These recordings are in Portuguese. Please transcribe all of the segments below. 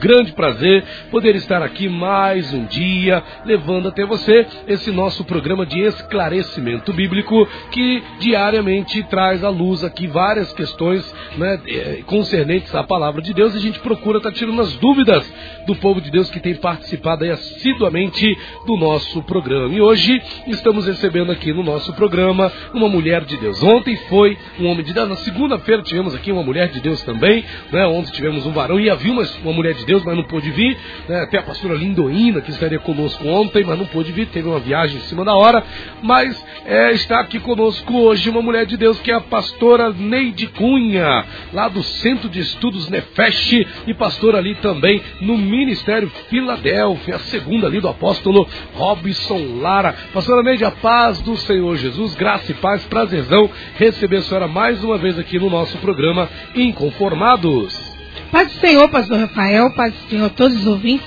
Grande prazer poder estar aqui mais um dia, levando até você esse nosso programa de esclarecimento bíblico que diariamente traz à luz aqui várias questões né, eh, concernentes à palavra de Deus e a gente procura estar tirando as dúvidas do povo de Deus que tem participado aí assiduamente do nosso programa. E hoje estamos recebendo aqui no nosso programa uma mulher de Deus. Ontem foi um homem de Deus, na segunda-feira tivemos aqui uma mulher de Deus também, né? Ontem tivemos um varão e havia uma, uma mulher de Deus, mas não pôde vir, né? Até a pastora Lindoína, que estaria conosco ontem, mas não pôde vir, teve uma viagem em cima da hora, mas é, está aqui conosco hoje uma mulher de Deus que é a pastora Neide Cunha, lá do Centro de Estudos Nefesh e pastora ali também no Ministério Filadélfia, a segunda ali do apóstolo Robson Lara. Pastora Neide, a paz do Senhor Jesus, graça e paz, prazerzão receber a senhora mais uma vez aqui no nosso programa Inconformados. Paz do Senhor, pastor Rafael, paz do Senhor todos os ouvintes.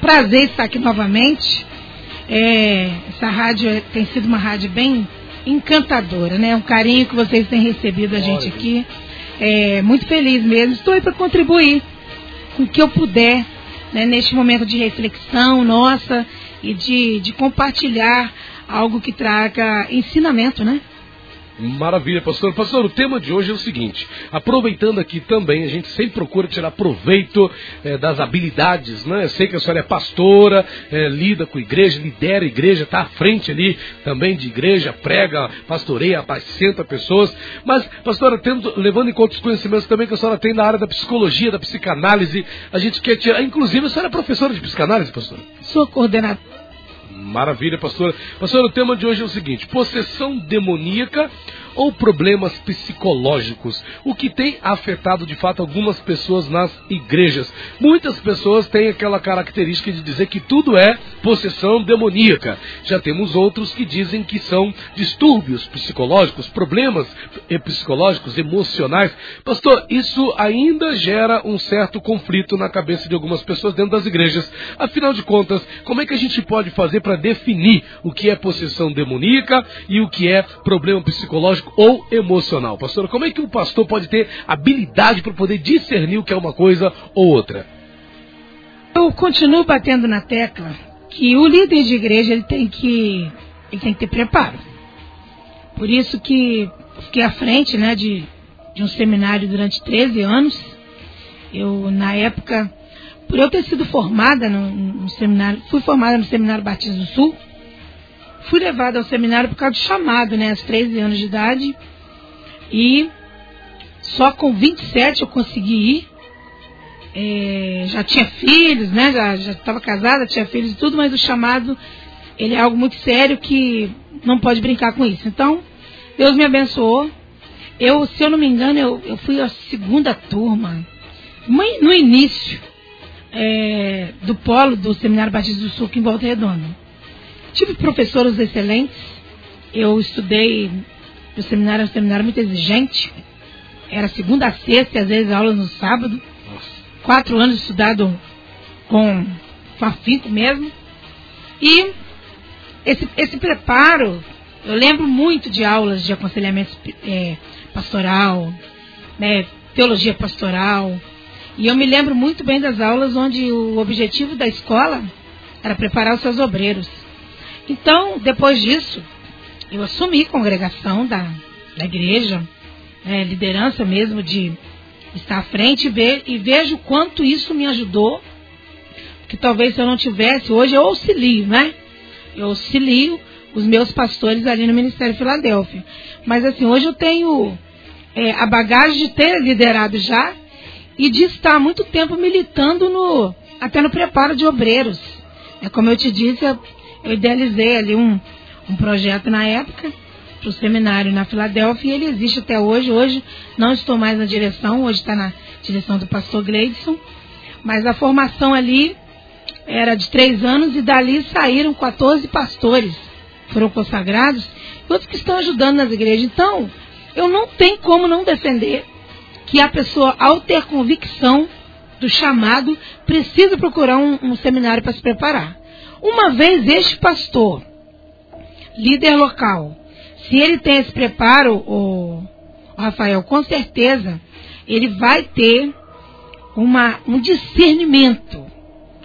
Prazer estar aqui novamente. É, essa rádio é- tem sido uma rádio bem encantadora, né? Um carinho que vocês têm recebido a gente aqui. É, muito feliz mesmo. Estou aí para contribuir com o que eu puder né, neste momento de reflexão nossa e de, de compartilhar algo que traga ensinamento, né? Maravilha, pastor. Pastor, o tema de hoje é o seguinte: aproveitando aqui também, a gente sempre procura tirar proveito eh, das habilidades, né? Eu sei que a senhora é pastora, eh, lida com igreja, lidera a igreja, está à frente ali também de igreja, prega, pastoreia, apacenta pessoas. Mas, pastora, tendo, levando em conta os conhecimentos também que a senhora tem na área da psicologia, da psicanálise, a gente quer tirar. Inclusive, a senhora é professora de psicanálise, pastor? Sou coordenadora. Maravilha, pastora. Pastora, o tema de hoje é o seguinte: possessão demoníaca ou problemas psicológicos? O que tem afetado de fato algumas pessoas nas igrejas. Muitas pessoas têm aquela característica de dizer que tudo é possessão demoníaca. Já temos outros que dizem que são distúrbios psicológicos, problemas psicológicos, emocionais. Pastor, isso ainda gera um certo conflito na cabeça de algumas pessoas dentro das igrejas. Afinal de contas, como é que a gente pode fazer para definir o que é possessão demoníaca e o que é problema psicológico ou emocional? Pastor, como é que o pastor pode ter habilidade para poder discernir o que é uma coisa ou outra? Eu continuo batendo na tecla que o líder de igreja ele tem que ele tem que ter preparo. Por isso que fiquei à frente, né, de, de um seminário durante 13 anos. Eu na época, por eu ter sido formada no, seminário, fui formada no seminário Batista do Sul. Fui levada ao seminário por causa do chamado, né, aos 13 anos de idade. E só com 27 eu consegui ir. É, já tinha filhos, né? Já estava casada, tinha filhos e tudo, mas o chamado ele é algo muito sério que não pode brincar com isso. Então, Deus me abençoou. Eu, se eu não me engano, eu, eu fui a segunda turma, no início é, do polo do Seminário Batista do Sul, aqui em Volta Redonda. Tive professores excelentes. Eu estudei, o seminário era um seminário muito exigente. Era segunda a sexta e às vezes aulas no sábado quatro anos estudado com, com afinco mesmo. E esse, esse preparo, eu lembro muito de aulas de aconselhamento é, pastoral, né, teologia pastoral. E eu me lembro muito bem das aulas onde o objetivo da escola era preparar os seus obreiros. Então, depois disso, eu assumi congregação da, da igreja, né, liderança mesmo de estar à frente e, vejo quanto isso me ajudou. Que talvez se eu não tivesse, hoje eu auxilio, né? Eu auxilio os meus pastores ali no Ministério Filadélfia. Mas assim, hoje eu tenho é, a bagagem de ter liderado já e de estar muito tempo militando no até no preparo de obreiros. É como eu te disse, eu, idealizei ali um, um projeto na época para o seminário na Filadélfia e ele existe até hoje. Hoje não estou mais na direção, hoje está na direção do pastor Gleidson. Mas a formação ali era de três anos e dali saíram 14 pastores, foram consagrados, outros que estão ajudando nas igrejas. Então, eu não tenho como não defender que a pessoa, ao ter convicção do chamado, precisa procurar um, um seminário para se preparar. Uma vez este pastor líder local, se ele tem esse preparo, o, Rafael, com certeza ele vai ter uma, um discernimento.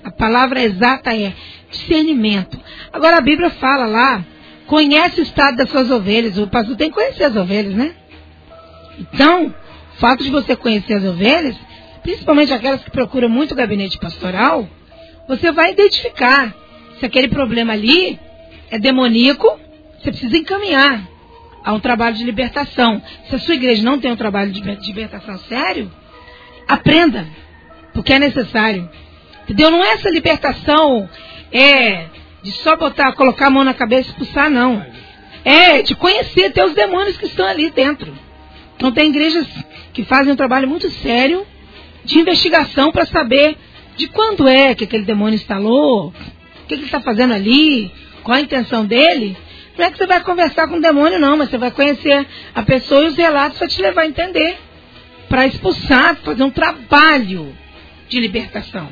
A palavra exata é discernimento. Agora a Bíblia fala lá, conhece o estado das suas ovelhas. O pastor tem que conhecer as ovelhas, né? Então, o fato de você conhecer as ovelhas, principalmente aquelas que procuram muito gabinete pastoral, você vai identificar se aquele problema ali é demoníaco, você precisa encaminhar a um trabalho de libertação. Se a sua igreja não tem um trabalho de libertação sério, aprenda, porque é necessário. Entendeu? Não é essa libertação é de só botar, colocar a mão na cabeça e expulsar, não. É de conhecer até os demônios que estão ali dentro. Então tem igrejas que fazem um trabalho muito sério de investigação para saber de quando é que aquele demônio instalou, que, que ele está fazendo ali, qual a intenção dele. Não é que você vai conversar com o demônio, não, mas você vai conhecer a pessoa e os relatos vai te levar a entender. Para expulsar, fazer um trabalho de libertação.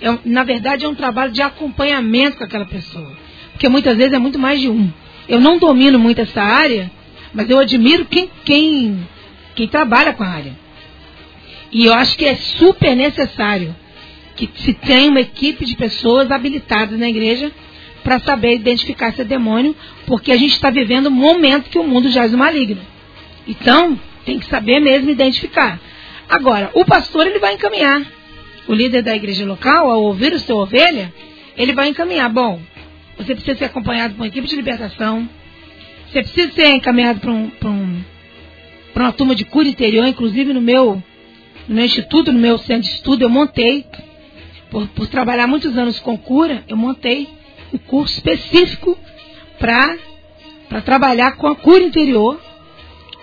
É, na verdade, é um trabalho de acompanhamento com aquela pessoa. Porque muitas vezes é muito mais de um. Eu não domino muito essa área, mas eu admiro quem, quem, quem trabalha com a área. E eu acho que é super necessário que se tenha uma equipe de pessoas habilitadas na igreja para saber identificar esse demônio, porque a gente está vivendo um momento que o mundo jaz no maligno. Então, tem que saber mesmo identificar. Agora, o pastor ele vai encaminhar. O líder da igreja local, ao ouvir o seu ovelha, ele vai encaminhar. Bom, você precisa ser acompanhado por uma equipe de libertação. Você precisa ser encaminhado para um, um, uma turma de cura interior, inclusive no meu, no meu instituto, no meu centro de estudo, eu montei, por, por trabalhar muitos anos com cura, eu montei um curso específico para trabalhar com a cura interior.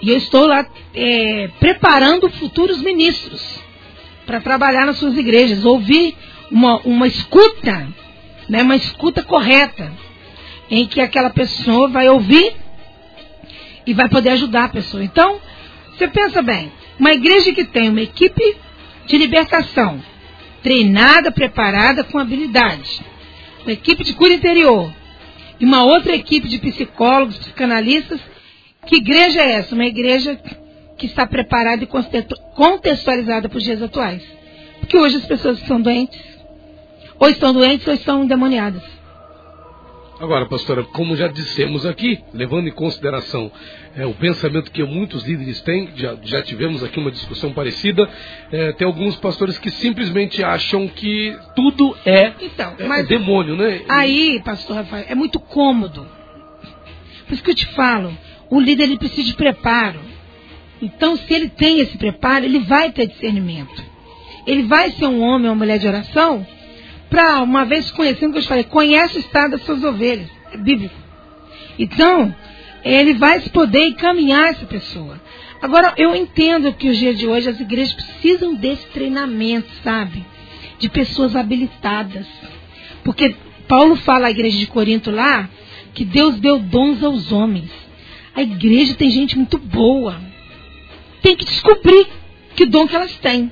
E eu estou lá é, preparando futuros ministros para trabalhar nas suas igrejas, ouvir uma, uma escuta, né, uma escuta correta, em que aquela pessoa vai ouvir e vai poder ajudar a pessoa. Então, você pensa bem, uma igreja que tem uma equipe de libertação, treinada, preparada, com habilidade, uma equipe de cura interior e uma outra equipe de psicólogos, psicanalistas. Que igreja é essa? Uma igreja que está preparada e contextualizada para os dias atuais. Porque hoje as pessoas estão doentes, ou estão doentes ou estão endemoniadas. Agora, pastora, como já dissemos aqui, levando em consideração é, o pensamento que muitos líderes têm, já, já tivemos aqui uma discussão parecida, é, tem alguns pastores que simplesmente acham que tudo é, então, é, é demônio, né? Aí, pastor Rafael, é muito cômodo. Por isso que eu te falo, o líder ele precisa de preparo. Então, se ele tem esse preparo, ele vai ter discernimento. Ele vai ser um homem ou uma mulher de oração para, uma vez conhecendo que eu falei, conhece o estado das suas ovelhas. É bíblico. Então, ele vai poder encaminhar essa pessoa. Agora, eu entendo que os dias de hoje as igrejas precisam desse treinamento, sabe? De pessoas habilitadas. Porque Paulo fala à igreja de Corinto lá que Deus deu dons aos homens. A igreja tem gente muito boa. Tem que descobrir que dom que elas têm.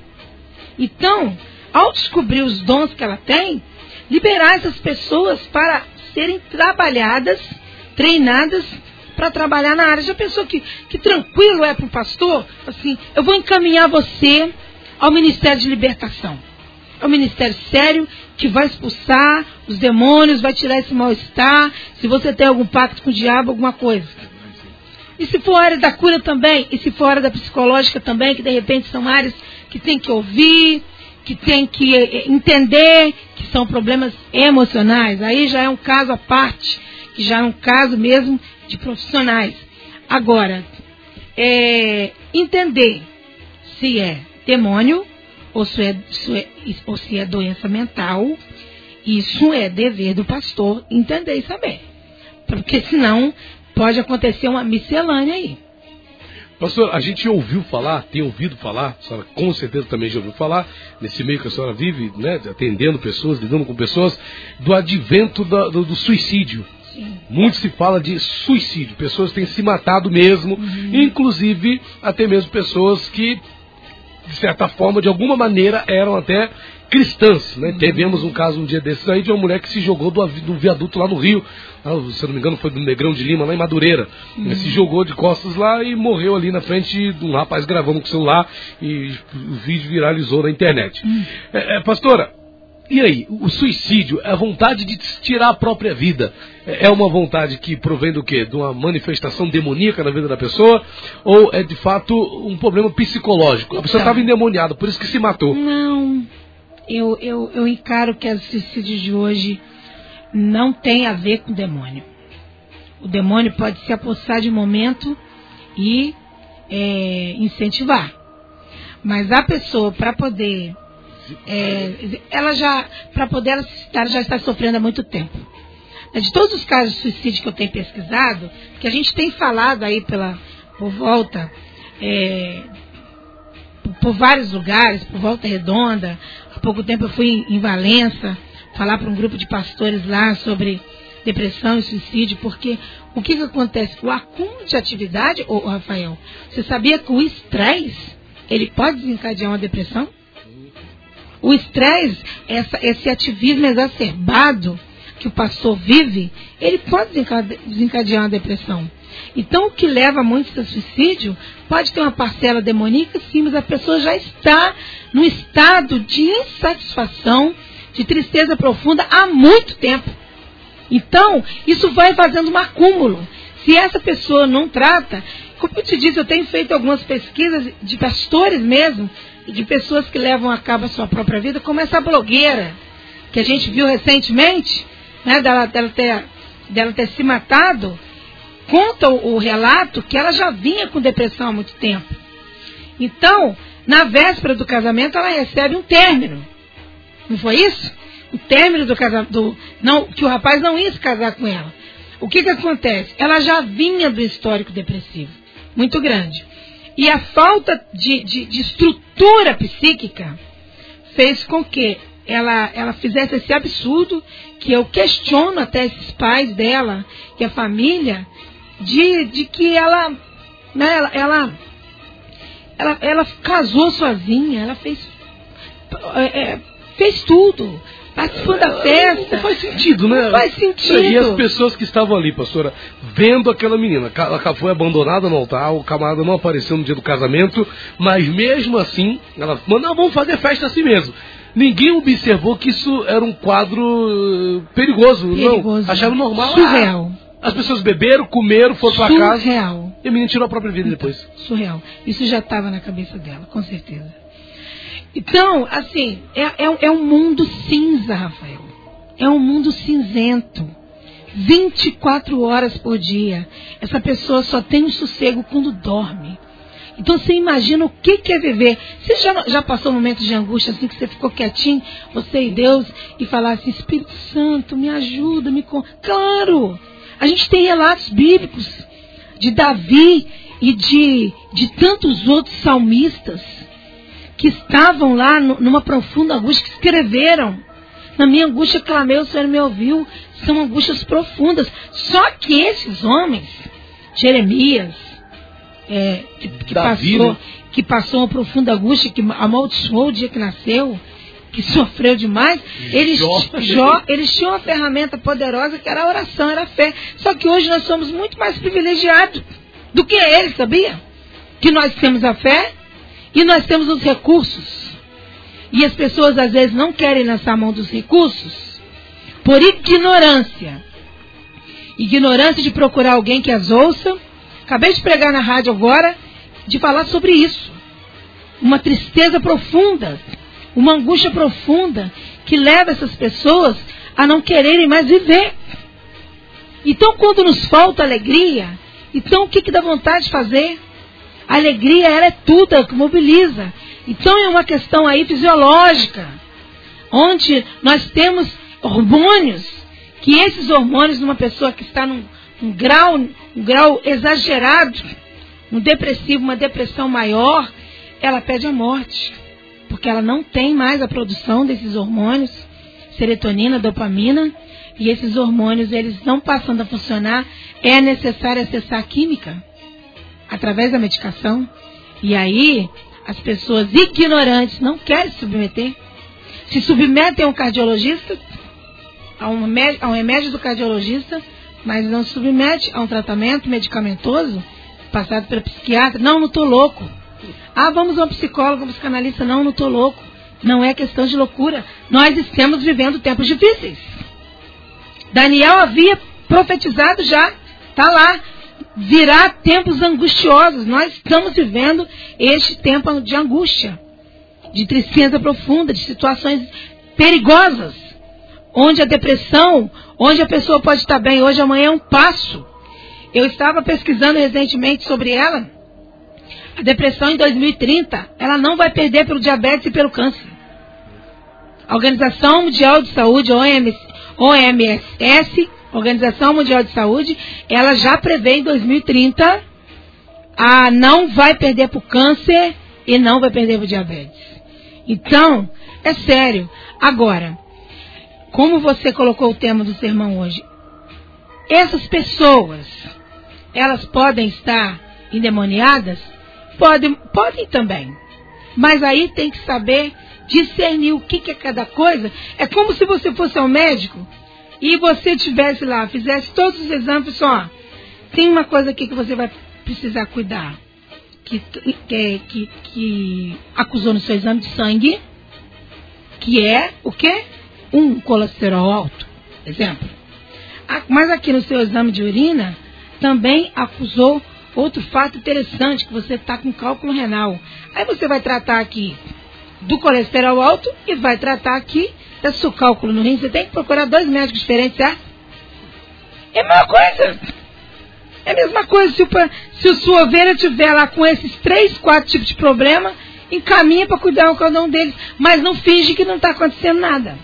Então, ao descobrir os dons que ela tem, liberar essas pessoas para serem trabalhadas, treinadas para trabalhar na área. Já pensou que, que tranquilo é para o pastor? Assim, eu vou encaminhar você ao Ministério de Libertação. É um ministério sério que vai expulsar os demônios, vai tirar esse mal-estar, se você tem algum pacto com o diabo, alguma coisa. E se for área da cura também, e se for área da psicológica também, que de repente são áreas que tem que ouvir, que tem que eh, entender que são problemas emocionais. Aí já é um caso à parte, que já é um caso mesmo de profissionais. Agora, é, entender se é demônio ou se é, se é, ou se é doença mental, isso é dever do pastor entender e saber. Porque senão pode acontecer uma miscelânea aí. Pastor, a gente ouviu falar, tem ouvido falar, a senhora com certeza também já ouviu falar, nesse meio que a senhora vive, né, atendendo pessoas, lidando com pessoas, do advento da, do, do, suicídio. Sim. Muito se fala de suicídio, pessoas têm se matado mesmo, uhum. inclusive até mesmo pessoas que, de certa forma, de alguma maneira, eram até cristãs. Né? Tivemos um caso um dia desses aí de uma mulher que se jogou do, do viaduto lá no Rio, ah, se eu não me engano foi do Negrão de Lima, lá em Madureira. Uhum. Se jogou de costas lá e morreu ali na frente de um rapaz gravando com o celular e o vídeo viralizou na internet. Uhum. É, é, pastora, e aí, o suicídio é a vontade de tirar a própria vida. É uma vontade que provém do quê? De uma manifestação demoníaca na vida da pessoa? Ou é de fato um problema psicológico? A pessoa estava então, endemoniada, por isso que se matou. Não. Eu, eu, eu encaro que o suicídio de hoje não tem a ver com o demônio. O demônio pode se apossar de momento e é, incentivar. Mas a pessoa, para poder é, ela já, para poder ela, já está sofrendo há muito tempo. De todos os casos de suicídio que eu tenho pesquisado, que a gente tem falado aí pela, por volta, é, por, vários lugares, por volta redonda. Pouco tempo eu fui em Valença falar para um grupo de pastores lá sobre depressão e suicídio, porque o que, que acontece? O acúmulo de atividade, ô, Rafael, você sabia que o estresse ele pode desencadear uma depressão? O estresse, esse ativismo exacerbado que o pastor vive, ele pode desencadear uma depressão. Então, o que leva muitos a suicídio pode ter uma parcela demoníaca, sim, mas a pessoa já está num estado de insatisfação, de tristeza profunda há muito tempo. Então, isso vai fazendo um acúmulo. Se essa pessoa não trata, como eu te disse, eu tenho feito algumas pesquisas de pastores mesmo, de pessoas que levam a cabo a sua própria vida, como essa blogueira que a gente viu recentemente, né, dela, dela, ter, dela ter se matado, conta o, relato que ela já vinha com depressão há muito tempo. Então, na véspera do casamento, ela recebe um término. Não foi isso? O término do casamento, não, que o rapaz não ia se casar com ela. O que, que acontece? Ela já vinha do histórico depressivo, muito grande. E a falta de, de, de estrutura psíquica fez com que ela, ela fizesse esse absurdo que eu questiono até esses pais dela e a família de, de que ela, né, ela, ela, ela, ela casou sozinha, ela fez, é, fez tudo, participando da festa. Não faz sentido, né? Não faz sentido. E as pessoas que estavam ali, pastora, vendo aquela menina, ela foi abandonada no altar, o camarada não apareceu no dia do casamento, mas mesmo assim, ela falou, não, vamos fazer festa assim mesmo. Ninguém observou que isso era um quadro eh, perigoso, perigoso. não. Acharam normal. Surreal. As pessoas beberam, comeram, foram para casa. Surreal. E a menina tirou a própria vida depois. Surreal. Isso já estava na cabeça dela, com certeza. Então, assim, é, é, é um mundo cinza, Rafael. É um mundo cinzento. 24 horas por dia. Essa pessoa só tem um sossego quando dorme. Então você imagina o que, que é viver. Você já, já passou momentos de angústia assim que você ficou quietinho, você e Deus, e falasse, assim, Espírito Santo, me ajuda, me. Claro! A gente tem relatos bíblicos de Davi e de, de tantos outros salmistas que estavam lá numa profunda angústia, que escreveram. Na minha angústia clamei, o Senhor me ouviu. São angústias profundas. Só que esses homens, Jeremias, é, que, que passou, né? que passou uma profunda angústia, que amaldiçoou o dia que nasceu, que sofreu demais, eles, Jó, eles tinham uma ferramenta poderosa que era a oração, era a fé. Só que hoje nós somos muito mais privilegiados do que eles, sabia? Que nós temos a fé e nós temos os recursos. E as pessoas às vezes não querem lançar mão dos recursos por ignorância. Ignorância de procurar alguém que as ouça. Acabei de pregar na rádio agora de falar sobre isso. Uma tristeza profunda, uma angústia profunda que leva essas pessoas a não quererem mais viver. Então, quando nos falta alegria, então o que, que dá vontade de fazer? A alegria, ela é tudo, ela que mobiliza. Então é uma questão aí fisiológica, onde nós temos hormônios, que esses hormônios numa pessoa que está num, num grau, um grau exagerado, um depressivo, uma depressão maior, ela pede a morte. Porque ela não tem mais a produção desses hormônios, serotonina, dopamina, e esses hormônios, eles não passando a funcionar, é necessário acessar a química através da medicação. E aí, as pessoas ignorantes não querem se submeter. se submetem a um cardiologista, a um, remédio, a um remédio do cardiologista, mas não se submete a um tratamento medicamentoso passado pelo psiquiatra. Não, não estou louco. Ah, vamos a um psicólogo, um psicanalista. Não, não estou louco. Não é questão de loucura. Nós estamos vivendo tempos difíceis. Daniel havia profetizado já, está lá. Virá tempos angustiosos. Nós estamos vivendo este tempo de angústia, de tristeza profunda, de situações perigosas, onde a depressão, onde a pessoa pode estar bem hoje, amanhã é um passo. Eu estava pesquisando recentemente sobre ela. A depressão em 2030, ela não vai perder pelo diabetes e pelo câncer. A Organização Mundial de Saúde, OMS, OMS, Organização Mundial de Saúde, ela já prevê em 2030 a não vai perder para o câncer e não vai perder para o diabetes. Então, é sério. Agora, como você colocou o tema do sermão hoje, essas pessoas, elas podem estar endemoniadas? Podem, podem também. Mas aí tem que saber discernir o que, que é cada coisa. É como se você fosse ao médico e você tivesse lá, fizesse todos os exames, só tem uma coisa aqui que você vai precisar cuidar. Que, que, que, que acusou no seu exame de sangue, que é o quê? Um colesterol alto, exemplo. Mas aqui no seu exame de urina, também acusou outro fato interessante, que você está com cálculo renal. Aí você vai tratar aqui do colesterol alto e vai tratar aqui desse cálculo no rim. Você tem que procurar dois médicos diferentes, certo? É a mesma coisa. É a mesma coisa. Se, o, se a sua ovelha estiver lá com esses três, quatro tipos de problema, encaminha para cuidar de cada um deles. Mas não finge que não está acontecendo nada.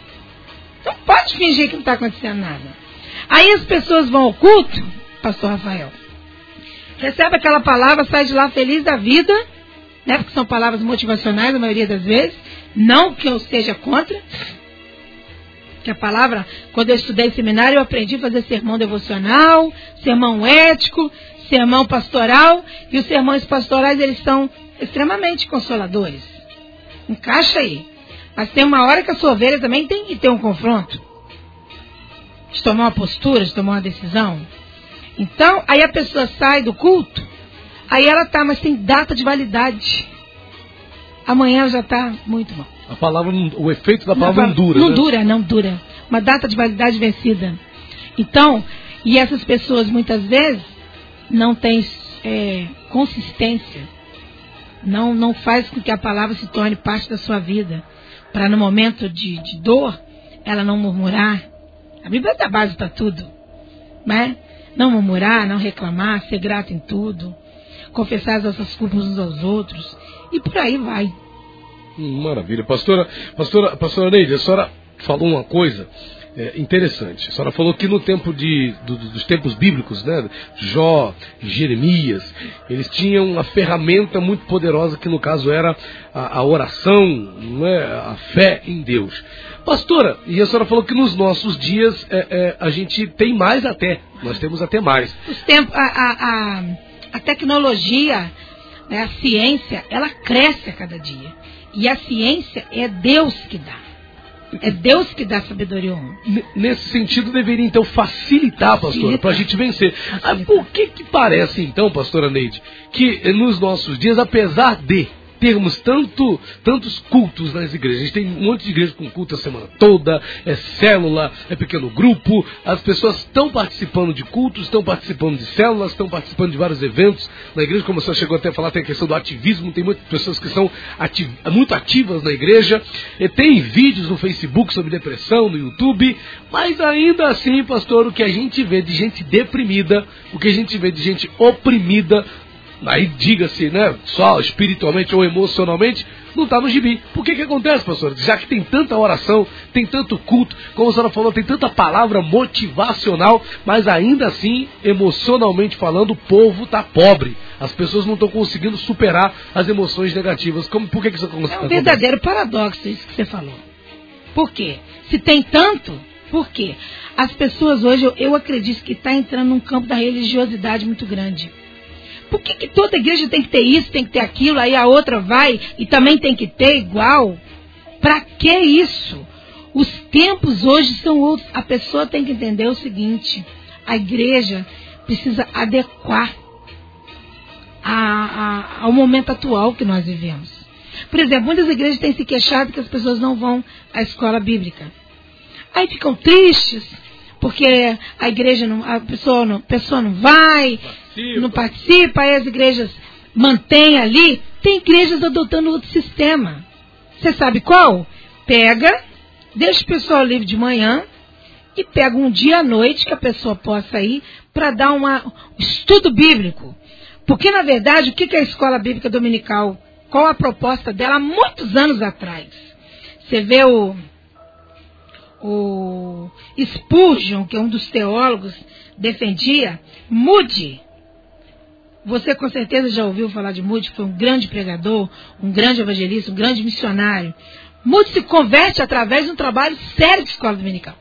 Não pode fingir que não está acontecendo nada. Aí as pessoas vão ao culto, pastor Rafael. Recebe aquela palavra, sai de lá feliz da vida né? Porque são palavras motivacionais a maioria das vezes. Não que eu seja contra. Que a palavra, quando eu estudei seminário, eu aprendi a fazer sermão devocional, sermão ético, sermão pastoral. E os sermões pastorais, eles são extremamente consoladores. Encaixa aí. Mas tem uma hora que a sua ovelha também tem que ter um confronto. De tomar uma postura, de tomar uma decisão. Então, aí a pessoa sai do culto Aí ela tá, mas tem data de validade. Amanhã já está muito mal. A palavra, o efeito da palavra não, não dura. Não né? dura, não dura. Uma data de validade vencida. Então, e essas pessoas muitas vezes não têm é, consistência. Não, não faz com que a palavra se torne parte da sua vida. Para no momento de, de dor, ela não murmurar. A Bíblia dá base para tudo. Né? Não murmurar, não reclamar, ser grato em tudo confessar as nossas culpas uns aos outros, e por aí vai. Hum, maravilha. Pastora, pastora, pastora Neide, a senhora falou uma coisa é, interessante. A senhora falou que no tempo de, do, dos tempos bíblicos, né, Jó, Jeremias, eles tinham uma ferramenta muito poderosa que no caso era a, a oração, é, a fé em Deus. Pastora, e a senhora falou que nos nossos dias é, é, a gente tem mais até, nós temos até mais. Os tempos, a, a, a a tecnologia, né, a ciência, ela cresce a cada dia. E a ciência é Deus que dá. É Deus que dá sabedoria ao homem. Nesse sentido, deveria então facilitar, pastora, para a gente vencer. Ah, por que que parece então, pastora Neide, que nos nossos dias, apesar de termos tanto, tantos cultos nas igrejas. A gente tem um monte de igrejas com culto a semana toda, é célula, é pequeno grupo. As pessoas estão participando de cultos, estão participando de células, estão participando de vários eventos na igreja. Como você chegou até a falar, tem a questão do ativismo, tem muitas pessoas que são muito ativas na igreja. E tem vídeos no Facebook sobre depressão, no YouTube. Mas ainda assim, pastor, o que a gente vê de gente deprimida, o que a gente vê de gente oprimida, aí diga-se, né, só espiritualmente ou emocionalmente, não está no gibi. Por que que acontece, pastor? Já que tem tanta oração, tem tanto culto, como a senhora falou, tem tanta palavra motivacional, mas ainda assim, emocionalmente falando, o povo está pobre. As pessoas não estão conseguindo superar as emoções negativas. Como, por que, que isso acontece? É um verdadeiro paradoxo isso que você falou. Por quê? Se tem tanto, por quê? As pessoas hoje, eu, eu acredito que está entrando num campo da religiosidade muito grande. Por que, que toda igreja tem que ter isso, tem que ter aquilo, aí a outra vai e também tem que ter igual? Para que isso? Os tempos hoje são outros. A pessoa tem que entender o seguinte: a igreja precisa adequar a, a, ao momento atual que nós vivemos. Por exemplo, muitas igrejas têm se queixado que as pessoas não vão à escola bíblica. Aí ficam tristes, porque a igreja não, a pessoa não, a pessoa não vai, participa. não participa, aí as igrejas mantêm ali. Tem igrejas adotando outro sistema. Você sabe qual? Pega, deixa o pessoal livre de manhã e pega um dia à noite que a pessoa possa ir para dar uma, um estudo bíblico. Porque, na verdade, o que é a escola bíblica dominical? Qual a proposta dela há muitos anos atrás? Você vê o, o Spurgeon, que é um dos teólogos, defendia, mude. Você com certeza já ouviu falar de Moody, foi um grande pregador, um grande evangelista, um grande missionário. Moody se converte através de um trabalho sério de escola dominical.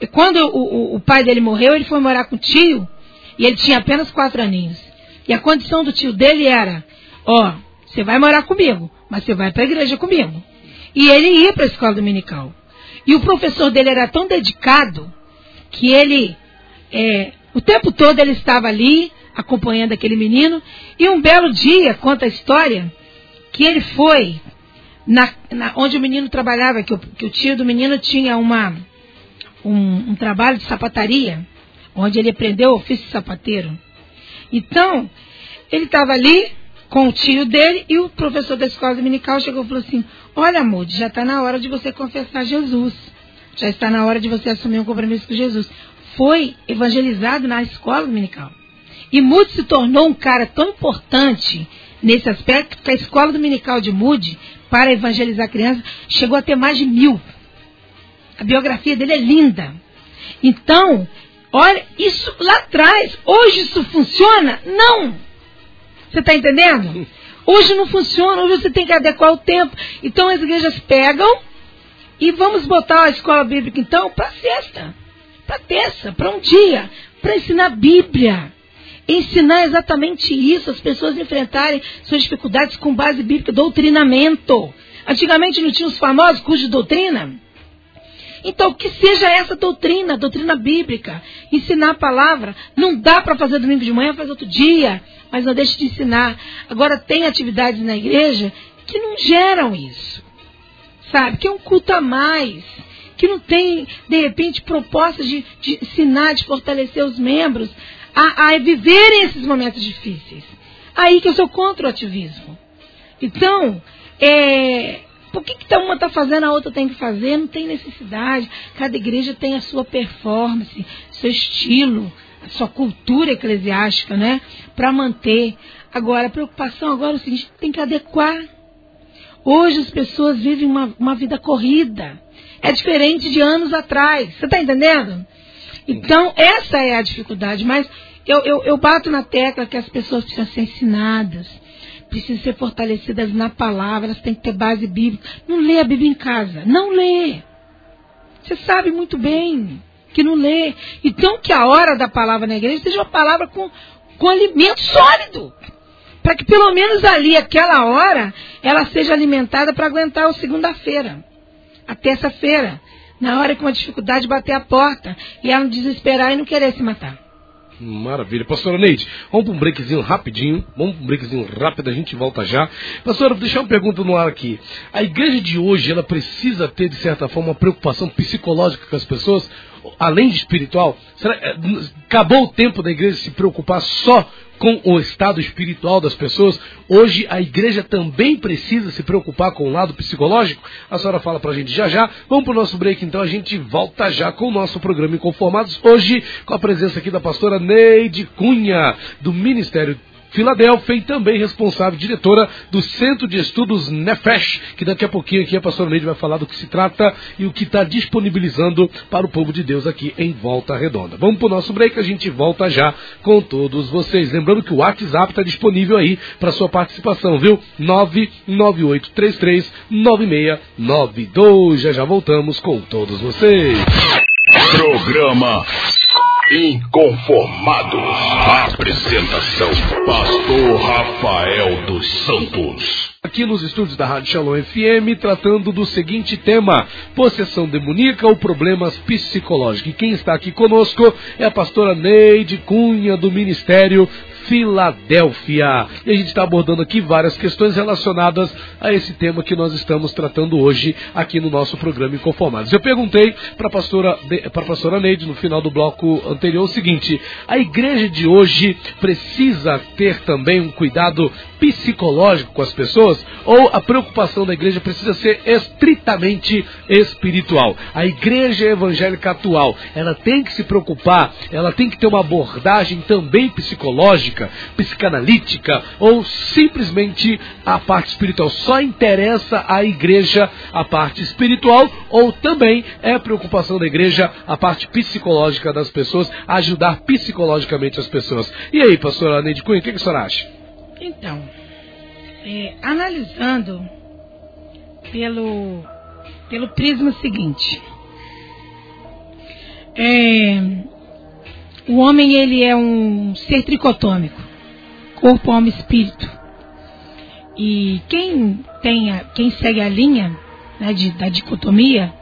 E quando o, o, o pai dele morreu, ele foi morar com o tio, e ele tinha apenas quatro aninhos. E a condição do tio dele era: ó, oh, você vai morar comigo, mas você vai para a igreja comigo. E ele ia para a escola dominical. E o professor dele era tão dedicado que ele, é, o tempo todo ele estava ali acompanhando aquele menino. E um belo dia, conta a história, que ele foi na, na, onde o menino trabalhava, que o, que o, tio do menino tinha uma, um, um trabalho de sapataria, onde ele aprendeu o ofício de sapateiro. Então, ele estava ali com o tio dele e o professor da escola dominical chegou e falou assim: Olha, Moody, já está na hora de você confessar Jesus. Já está na hora de você assumir um compromisso com Jesus. Foi evangelizado na escola dominical. E Moody se tornou um cara tão importante nesse aspecto que a escola dominical de Moody, para evangelizar crianças, chegou a ter mais de mil. A biografia dele é linda. Então, Olha, isso lá atrás, hoje isso funciona? Não! Você está entendendo? Hoje não funciona, hoje você tem que adequar o tempo. Então as igrejas pegam e vamos botar a escola bíblica então para sexta, para terça, para um dia, para ensinar Bíblia. Ensinar exatamente isso, as pessoas enfrentarem suas dificuldades com base bíblica, doutrinamento. Antigamente não tinha os famosos cursos de doutrina? Então, que seja essa doutrina, doutrina bíblica. Ensinar a palavra. Não dá para fazer domingo de manhã, faz outro dia. Mas não deixe de ensinar. Agora, tem atividades na igreja que não geram isso. Sabe? Que é um culto a mais. Que não tem, de repente, propostas de, de ensinar, de fortalecer os membros a, a viverem esses momentos difíceis. Aí que eu sou contra o ativismo. Então, é, por que, que uma está fazendo, a outra tem que fazer? Não tem necessidade. Cada igreja tem a sua performance, seu estilo, a sua cultura eclesiástica, né? Para manter. Agora, a preocupação agora é o seguinte, tem que adequar. Hoje as pessoas vivem uma, uma vida corrida. É diferente de anos atrás. Você está entendendo? Então, essa é a dificuldade. Mas eu, eu, eu bato na tecla que as pessoas precisam ser ensinadas precisam ser fortalecidas na palavra, elas têm que ter base bíblica. Não lê a Bíblia em casa. Não lê. Você sabe muito bem que não lê. Então que a hora da palavra na igreja seja uma palavra com, com alimento sólido. Para que pelo menos ali, aquela hora, ela seja alimentada para aguentar a segunda-feira, a terça-feira. Na hora que uma dificuldade bater a porta e ela desesperar e não querer se matar. Maravilha. Pastora Neide, vamos para um breakzinho rapidinho. Vamos para um breakzinho rápido, a gente volta já. Pastora, deixar uma pergunta no ar aqui. A igreja de hoje, ela precisa ter, de certa forma, uma preocupação psicológica com as pessoas, além de espiritual? Será, eh, acabou o tempo da igreja se preocupar só com o estado espiritual das pessoas, hoje a igreja também precisa se preocupar com o lado psicológico? A senhora fala pra gente já já. Vamos pro nosso break então, a gente volta já com o nosso programa Inconformados, hoje com a presença aqui da pastora Neide Cunha, do Ministério Filadélfia e também responsável diretora do Centro de Estudos Nefesh, que daqui a pouquinho aqui a pastora Neide vai falar do que se trata e o que está disponibilizando para o povo de Deus aqui em Volta Redonda. Vamos para o nosso break, a gente volta já com todos vocês. Lembrando que o WhatsApp está disponível aí para sua participação, viu? 998339692. Já já voltamos com todos vocês. Programa Inconformados. Apresentação: Pastor Rafael dos Santos. Aqui nos estúdios da Rádio Shalom FM, tratando do seguinte tema: possessão demoníaca ou problemas psicológicos. E quem está aqui conosco é a pastora Neide Cunha, do Ministério Filadélfia. E a gente está abordando aqui várias questões relacionadas a esse tema que nós estamos tratando hoje aqui no nosso programa Inconformados. Eu perguntei para a pastora, pastora Neide no final do bloco anterior o seguinte: a igreja de hoje precisa ter também um cuidado psicológico com as pessoas ou a preocupação da igreja precisa ser estritamente espiritual? A igreja evangélica atual, ela tem que se preocupar, ela tem que ter uma abordagem também psicológica, psicanalítica ou simplesmente a parte espiritual? Só interessa à igreja a parte espiritual ou também é preocupação da igreja a parte psicológica das pessoas, ajudar psicologicamente as pessoas? E aí, pastora Neide Cunha, o que, que a senhora acha? Então, é, analisando pelo, pelo prisma seguinte, é, o homem ele é um ser tricotômico, corpo, alma espírito. E quem tem quem segue a linha né, de, da dicotomia,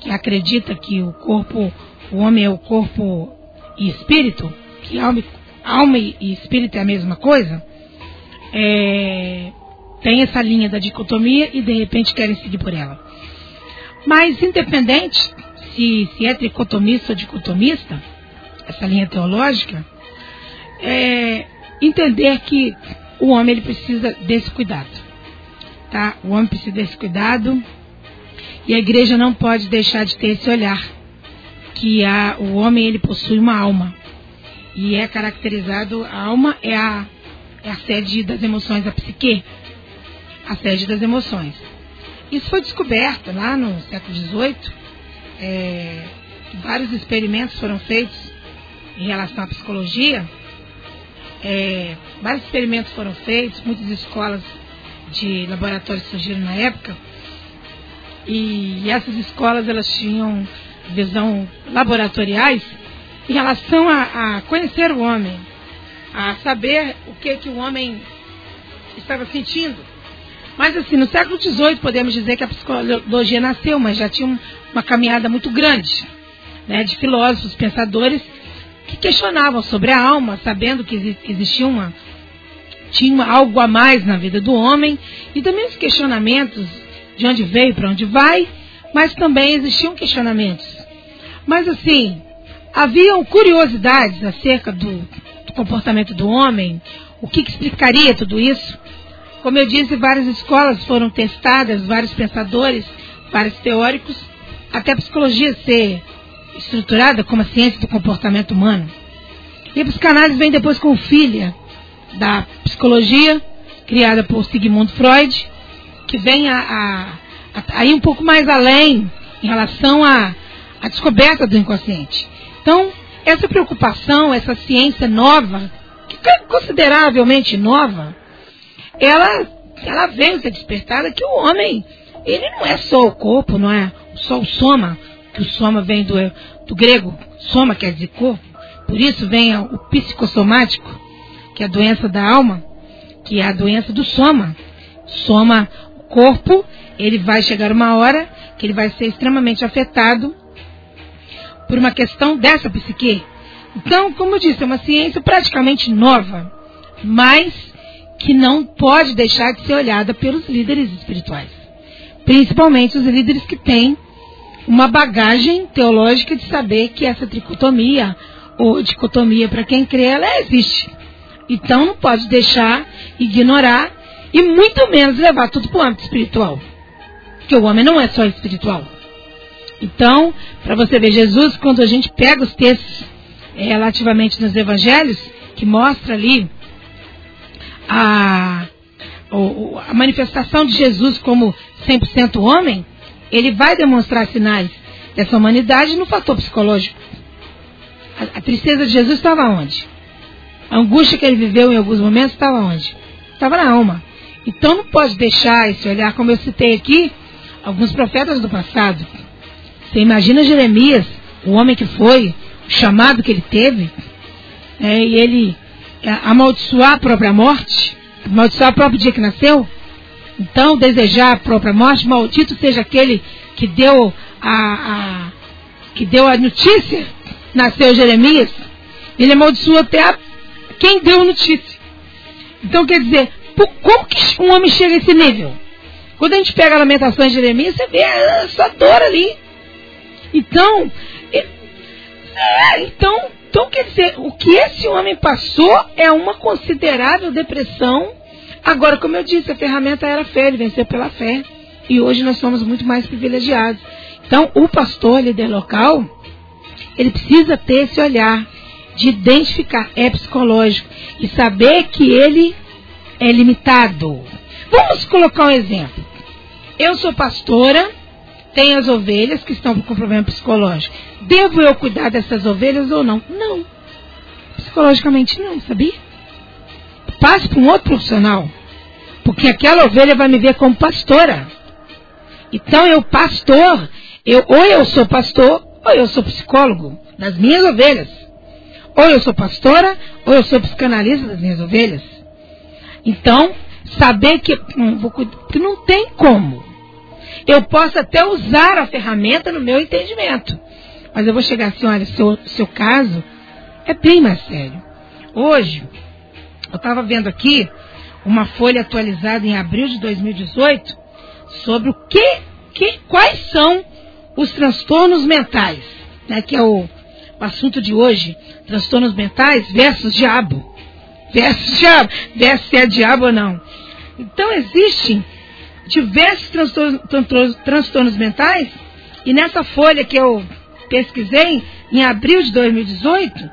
que acredita que o corpo, o homem é o corpo e espírito, que alma, alma e espírito é a mesma coisa, é, tem essa linha da dicotomia e de repente querem seguir por ela. Mas independente se, se é tricotomista ou dicotomista, essa linha teológica, é, entender que o homem ele precisa desse cuidado. Tá? O homem precisa desse cuidado e a igreja não pode deixar de ter esse olhar que a, o homem ele possui uma alma e é caracterizado a alma é a é a sede das emoções, a psique, a sede das emoções. Isso foi descoberto lá no século XVIII. É, vários experimentos foram feitos em relação à psicologia. É, vários experimentos foram feitos, muitas escolas de laboratórios surgiram na época. E, essas escolas elas tinham visão laboratoriais em relação a, a conhecer o homem, a saber o que, que o homem estava sentindo. Mas assim, no século XVIII podemos dizer que a psicologia nasceu, mas já tinha uma caminhada muito grande, né, de filósofos, pensadores que questionavam sobre a alma, sabendo que existia uma tinha algo a mais na vida do homem e também os questionamentos de onde veio, para onde vai, mas também existiam questionamentos. Mas assim, haviam curiosidades acerca do comportamento do homem, o que, que explicaria tudo isso? Como eu disse, várias escolas foram testadas, vários pensadores, vários teóricos, até a psicologia ser estruturada como a ciência do comportamento humano. E a psicanálise vem depois com filha da psicologia, criada por Sigmund Freud, que vem a, a, a, a ir um pouco mais além em relação à descoberta do inconsciente. Então, essa preocupação, essa ciência nova, que é consideravelmente nova, ela, ela veio ser despertada que o homem, ele não é só o corpo, não é só o soma, que o soma vem do, do grego, soma quer dizer corpo, por isso vem o psicossomático, que é a doença da alma, que é a doença do soma. Soma o corpo, ele vai chegar uma hora que ele vai ser extremamente afetado por uma questão dessa psique. Então, como eu disse, é uma ciência praticamente nova, mas que não pode deixar de ser olhada pelos líderes espirituais. Principalmente os líderes que têm uma bagagem teológica de saber que essa tricotomia ou dicotomia, para quem crê, ela existe. Então não pode deixar, ignorar e muito menos levar tudo para o âmbito espiritual. Porque o homem não é só espiritual. Então, para você ver, Jesus, quando a gente pega os textos é, relativamente nos evangelhos, que mostra ali a, a manifestação de Jesus como 100% homem, ele vai demonstrar sinais dessa humanidade no fator psicológico. A, a, tristeza de Jesus estava onde? A angústia que ele viveu em alguns momentos estava onde? Estava na alma. Então não pode deixar esse olhar, como eu citei aqui, alguns profetas do passado, você imagina Jeremias, o homem que foi chamado que ele teve, é, e ele é, amaldiçoar a própria morte, amaldiçoar o próprio dia que nasceu, então desejar a própria morte, maldito seja aquele que deu a, a que deu a notícia, nasceu Jeremias, ele amaldiçoou até a, quem deu a notícia. Então quer dizer, por, como que um homem chega a esse nível? Quando a gente pega a lamentação de Jeremias, você vê essa dor ali. Então, é, então, então quer dizer, o que esse homem passou é uma considerável depressão. Agora, como eu disse, a ferramenta era a fé, ele venceu pela fé. E hoje nós somos muito mais privilegiados. Então, o pastor, líder local, ele precisa ter esse olhar de identificar, é psicológico, e saber que ele é limitado. Vamos colocar um exemplo. Eu sou pastora, tenho as ovelhas que estão com problema psicológico. Devo eu cuidar dessas ovelhas ou não? Não. Psicologicamente não, sabia? Passe para um outro profissional. Porque aquela ovelha vai me ver como pastora. Então eu, pastor, eu, ou eu sou pastor, ou eu sou psicólogo das minhas ovelhas. Ou eu sou pastora, ou eu sou psicanalista das minhas ovelhas. Então, saber que, hum, que não tem como. Eu posso até usar a ferramenta no meu entendimento. Mas eu vou chegar assim, olha, seu, seu caso é bem mais sério. Hoje, eu estava vendo aqui uma folha atualizada em abril de 2018 sobre o que, que quais são os transtornos mentais, né, que é o, o assunto de hoje, transtornos mentais versus diabo. Versus diabo, versus se é diabo ou não. Então existem diversos transtornos, transtornos mentais e nessa folha que eu pesquisei em abril de 2018,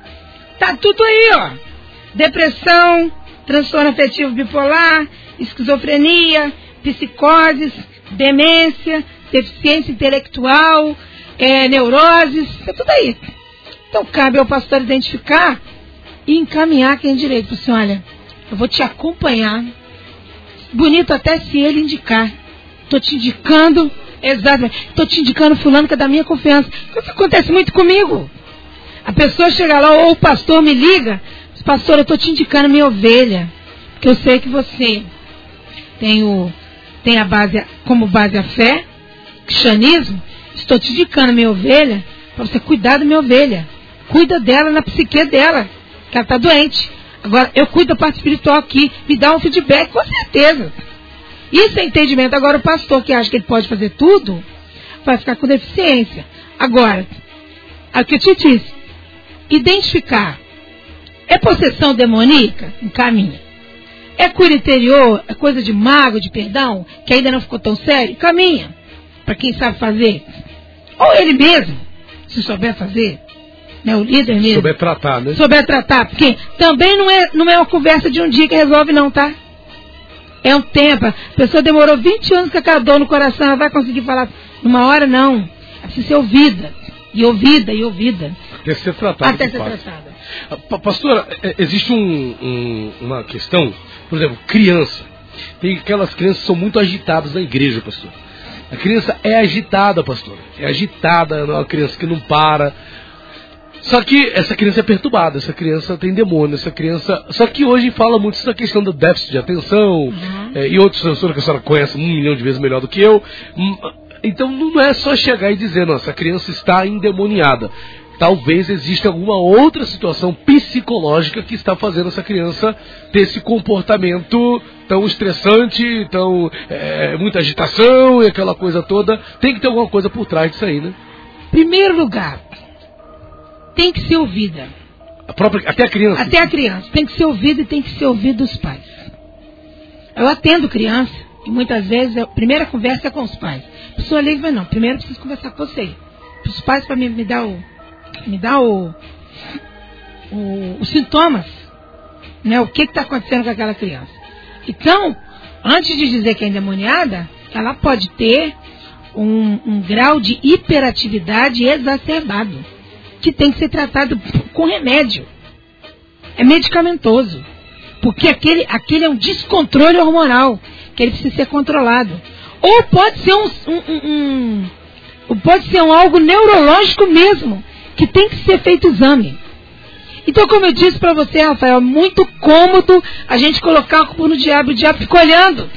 tá tudo aí, ó. Depressão, transtorno afetivo bipolar, esquizofrenia, psicoses, demência, deficiência intelectual, é, neuroses, é tudo aí. Então cabe ao pastor identificar e encaminhar quem direito. Assim, olha, eu vou te acompanhar. Bonito até se ele indicar. Estou te indicando, exatamente, estou te indicando fulano que é da minha confiança. Isso acontece muito comigo. A pessoa chega lá, ou o pastor me liga, pastor, eu estou te indicando minha ovelha. Porque eu sei que você tem, o, tem a base, como base a fé, cristianismo, estou te indicando minha ovelha para você cuidar da minha ovelha. Cuida dela na psique dela, que ela está doente. Agora, eu cuido da parte espiritual aqui, me dá um feedback, com certeza. Isso é entendimento. Agora, o pastor que acha que ele pode fazer tudo, vai ficar com deficiência. Agora, é o que eu te disse, identificar. É possessão demoníaca? Encaminha. É cura interior? É coisa de mago, de perdão, que ainda não ficou tão sério? Caminha para quem sabe fazer. Ou ele mesmo, se souber fazer. Né, o líder mesmo. Souber tratar, né? Souber tratar. Porque também não é, não é uma conversa de um dia que resolve, não, tá? É um tempo. A pessoa demorou 20 anos com aquela dor no coração, ela vai conseguir falar numa hora, não. Ela precisa ser ouvida. E ouvida, e ouvida. Até ser tratada. Até ser tratada. Ah, pastora, é, existe um, um, uma questão, por exemplo, criança. Tem aquelas crianças que são muito agitadas na igreja, pastor. A criança é agitada, pastor. É agitada, é uma criança que não para. Só que essa criança é perturbada, essa criança tem demônio, essa criança. Só que hoje fala muito da questão do déficit de atenção uhum. é, e outros transtornos que a senhora conhece um milhão de vezes melhor do que eu. Hum, então não é só chegar e dizer, nossa, a criança está endemoniada. Talvez exista alguma outra situação psicológica que está fazendo essa criança ter esse comportamento tão estressante, tão é, muita agitação e aquela coisa toda. Tem que ter alguma coisa por trás disso aí, né? Primeiro lugar, tem que ser ouvida. A própria, até a criança? Até a criança. Tem que ser ouvida e tem que ser ouvido dos pais. Eu atendo criança e muitas vezes a primeira conversa é com os pais. A pessoa liga e fala, não, primeiro preciso conversar com você. Os pais para me, me dar o, me dá o, o, os sintomas, né? O que está acontecendo com aquela criança. Então, antes de dizer que é endemoniada, ela pode ter um, um grau de hiperatividade exacerbado, que tem que ser tratado com remédio. É medicamentoso. Porque aquele, aquele é um descontrole hormonal, que ele precisa ser controlado. Ou pode ser um, um, um, um pode ser um algo neurológico mesmo, que tem que ser feito exame. Então, como eu disse para você, Rafael, é muito cômodo a gente colocar o culpa no diabo, o diabo fica olhando.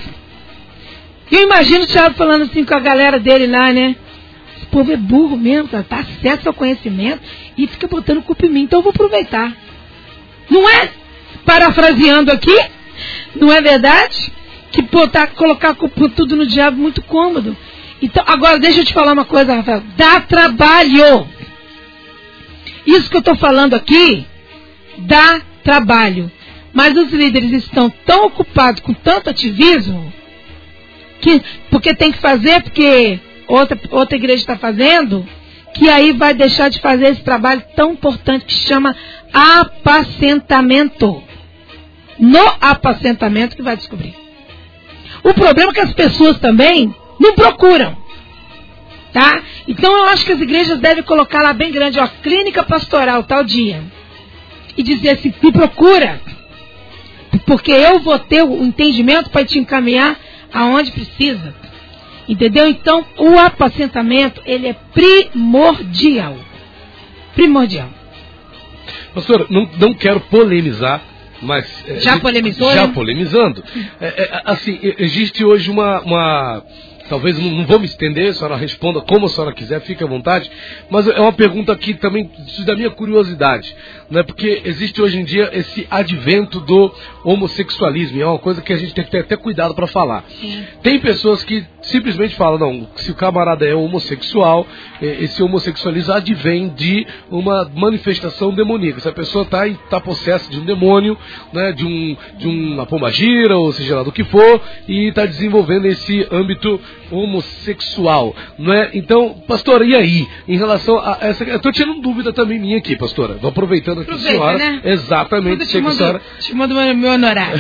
Eu imagino o diabo falando assim com a galera dele lá, né? Esse povo é burro mesmo, tá, tá acesso ao conhecimento e fica botando culpa em mim, então eu vou aproveitar. Não é? Parafraseando aqui, não é verdade? Que botar, colocar culpa tudo no diabo é muito cômodo. Então, agora deixa eu te falar uma coisa, Rafael. Dá trabalho. Isso que eu estou falando aqui dá trabalho. Mas os líderes estão tão ocupados com tanto ativismo, que, porque tem que fazer, porque outra, outra igreja está fazendo, que aí vai deixar de fazer esse trabalho tão importante que chama apacentamento. No apacentamento que vai descobrir. O problema é que as pessoas também não procuram. Tá? Então eu acho que as igrejas devem colocar lá bem grande, ó, clínica pastoral tal dia e dizer assim: me procura, porque eu vou ter o entendimento para te encaminhar aonde precisa. Entendeu? Então, o apacentamento, ele é primordial. Primordial. Pastor, não, não quero polemizar, mas... É, já polemizou? Já né? polemizando. É, é, assim, existe hoje uma, uma talvez não, vou me estender, a senhora responda como a senhora quiser, fique à vontade, mas é uma pergunta aqui também da minha curiosidade, né? porque existe hoje em dia esse advento do homossexualismo, e é uma coisa que a gente tem que ter até cuidado para falar. Sim. Tem pessoas que simplesmente falam, não, se o camarada é homossexual, esse homossexualismo advém de uma manifestação demoníaca. Se a pessoa está tá possessa de um demônio, né, de, um, de uma pombagira, ou seja lá do que for, e está desenvolvendo esse âmbito homossexual, não é? Então, pastora, e aí? Em relação a essa, eu estou tirando dúvida também minha aqui, pastora. Vou aproveitando aqui Aproveita, a senhora, né? exatamente, te, mando, senhora... te mando meu honorário.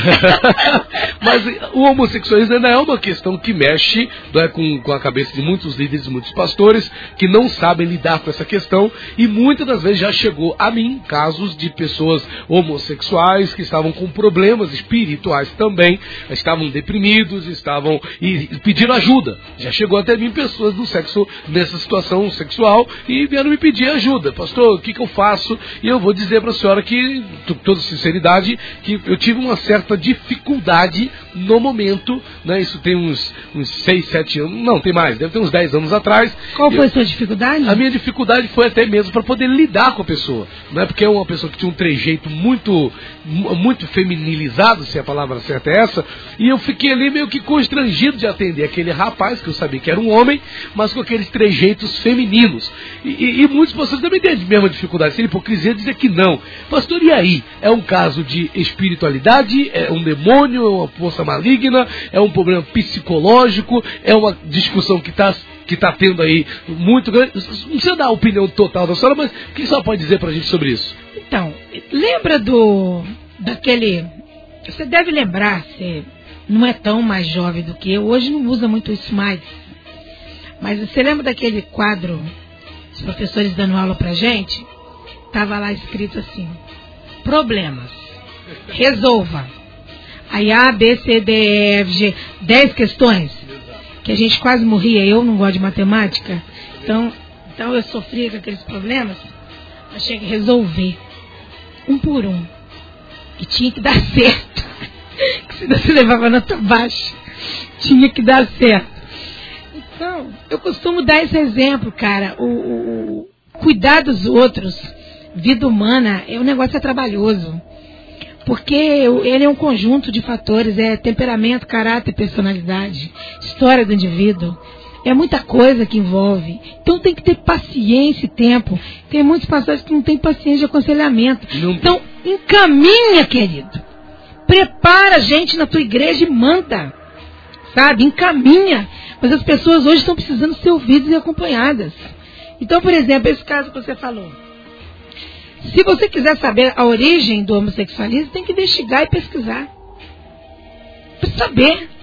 Mas o homossexualismo ainda é uma questão que mexe é, com, com a cabeça de muitos líderes, muitos pastores que não sabem lidar com essa questão e muitas das vezes já chegou a mim casos de pessoas homossexuais que estavam com problemas espirituais também, estavam deprimidos, estavam e pediram ajuda já chegou até mim pessoas do sexo nessa situação sexual e vieram me pedir ajuda. Pastor, o que, que eu faço? E eu vou dizer para a senhora que, com toda sinceridade, que eu tive uma certa dificuldade no momento, né? Isso tem uns, uns 6, 7 anos, não, tem mais, deve ter uns 10 anos atrás. Qual foi eu, a sua dificuldade? A minha dificuldade foi até mesmo para poder lidar com a pessoa. Não é porque é uma pessoa que tinha um trejeito muito, muito feminilizado, se a palavra certa é essa, e eu fiquei ali meio que constrangido de atender aquele rapaz rapaz, que eu sabia que era um homem, mas com aqueles trejeitos femininos. E, e, e muitos pastores também têm a mesma dificuldade, sem hipocrisia, dizer que não. Pastor, e aí? É um caso de espiritualidade? É um demônio? É uma força maligna? É um problema psicológico? É uma discussão que está que está tendo aí muito grande. Não precisa dar a opinião total da senhora, mas o que senhora pode dizer para a gente sobre isso? Então, lembra do daquele. Você deve lembrar, se não é tão mais jovem do que eu, hoje não usa muito isso mais. Mas você lembra daquele quadro, os professores dando aula pra gente? Tava lá escrito assim: problemas, resolva. Aí A, B, C, D, E, F, G, 10 questões. Que a gente quase morria, eu não gosto de matemática. Então, então eu sofria com aqueles problemas. Achei que resolver. Um por um. E tinha que dar certo que se você levava nota baixa, tinha que dar certo. Então, eu costumo dar esse exemplo, cara. O, o, o cuidar dos outros, vida humana, é um negócio é trabalhoso. Porque ele é um conjunto de fatores, é temperamento, caráter, personalidade, história do indivíduo. É muita coisa que envolve. Então tem que ter paciência e tempo. Tem muitos pastores que não têm paciência de aconselhamento. Não. Então, encaminha, querido. Prepara gente na tua igreja e manda. Sabe? Encaminha. Mas as pessoas hoje estão precisando ser ouvidas e acompanhadas. Então, por exemplo, esse caso que você falou. Se você quiser saber a origem do homossexualismo, tem que investigar e pesquisar. Para saber.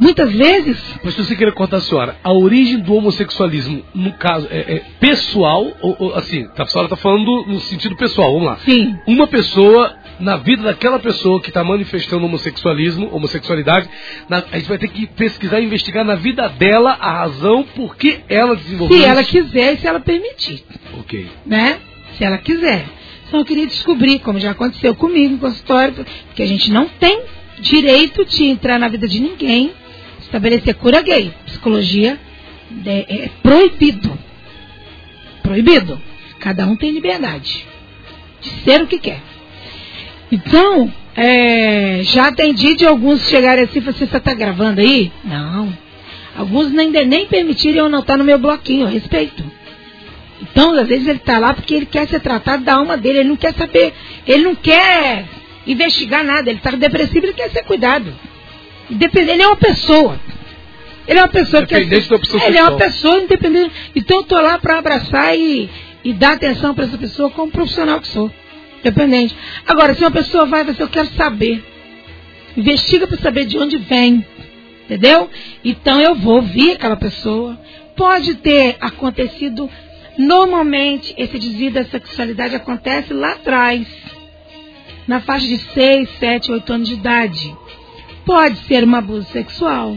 Muitas vezes. Mas se você querer contar a senhora, a origem do homossexualismo, no caso, é, é pessoal, ou, ou, assim, a senhora está falando no sentido pessoal, vamos lá. Sim. Uma pessoa, na vida daquela pessoa que está manifestando homossexualismo, homossexualidade, na, a gente vai ter que pesquisar e investigar na vida dela a razão por que ela desenvolveu Se isso. ela quiser e se ela permitir. Ok. Né? Se ela quiser. Então eu queria descobrir, como já aconteceu comigo em consultório, porque a gente não tem direito de entrar na vida de ninguém, estabelecer cura gay. Psicologia é, é proibido. Proibido. Cada um tem liberdade de ser o que quer. Então, é, já atendi de alguns chegarem assim e falar assim, você está gravando aí? Não. Alguns nem, nem permitiram eu anotar no meu bloquinho, eu respeito. Então, às vezes ele está lá porque ele quer ser tratado da alma dele, ele não quer saber, ele não quer investigar nada, ele está depressivo, ele quer ser cuidado. Ele é uma pessoa. Ele é uma pessoa que. da opção ele é uma pessoa independente. Então eu estou lá para abraçar e, e dar atenção para essa pessoa como profissional que sou. Independente. Agora, se uma pessoa vai, vai dizer, eu quero saber. Investiga para saber de onde vem. Entendeu? Então eu vou ouvir aquela pessoa. Pode ter acontecido. Normalmente, esse desvio da sexualidade acontece lá atrás. Na faixa de 6, 7, 8 anos de idade. Pode ser um abuso sexual.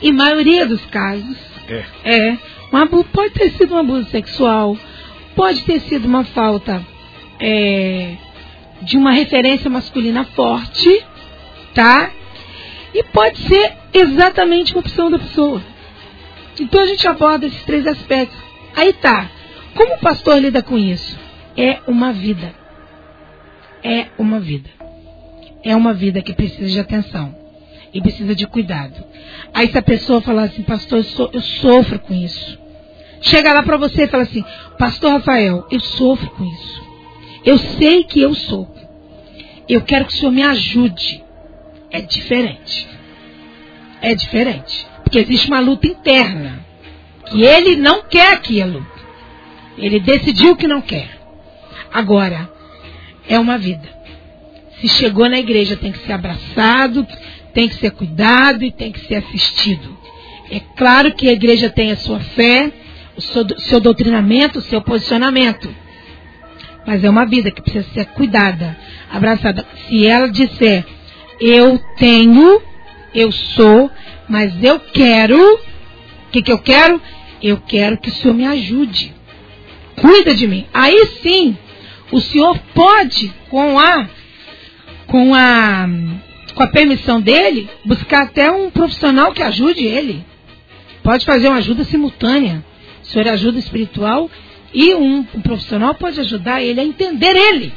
E maioria dos casos É. é. Um abuso, pode ter sido um abuso sexual, pode ter sido uma falta é, de uma referência masculina forte, tá? E pode ser exatamente uma opção da pessoa. Então a gente aborda esses três aspectos. Aí tá. Como o pastor lida com isso? É uma vida. É uma vida. É uma vida que precisa de atenção e precisa de cuidado. Aí se a pessoa falar assim, pastor, eu, so, eu sofro com isso. Chega lá para você e fala assim, pastor Rafael, eu sofro com isso. Eu sei que eu sou. Eu quero que o senhor me ajude. É diferente. É diferente. Porque existe uma luta interna. Que ele não quer aquilo. Ele decidiu que não quer. Agora, é uma vida. Se chegou na igreja, tem que ser abraçado, tem que ser cuidado e tem que ser assistido. É claro que a igreja tem a sua fé, o seu, seu doutrinamento, o seu posicionamento. Mas é uma vida que precisa ser cuidada, abraçada. Se ela disser, eu tenho, eu sou, mas eu quero, o que, que eu quero? Eu quero que o Senhor me ajude. Cuida de mim. Aí sim, o Senhor pode, com a, com a, com a permissão dele, buscar até um profissional que ajude ele. Pode fazer uma ajuda simultânea. O Senhor ajuda espiritual e um, um, profissional pode ajudar ele a entender ele.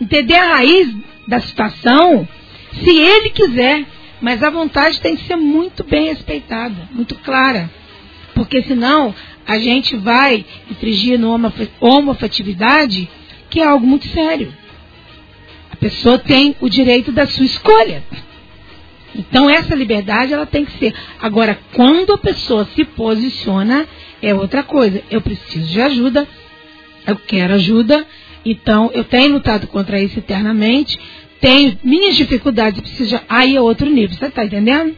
Entender a raiz da situação, se ele quiser. Mas a vontade tem que ser muito bem respeitada, muito clara. Porque senão a gente vai infringir no homoafetividade, que é algo muito sério. Pessoa tem o direito da sua escolha. Então essa liberdade ela tem que ser. Agora, quando a pessoa se posiciona, é outra coisa. Eu preciso de ajuda, eu quero ajuda, então eu tenho lutado contra isso eternamente, tenho minhas dificuldades, preciso de... aí é outro nível, você está entendendo?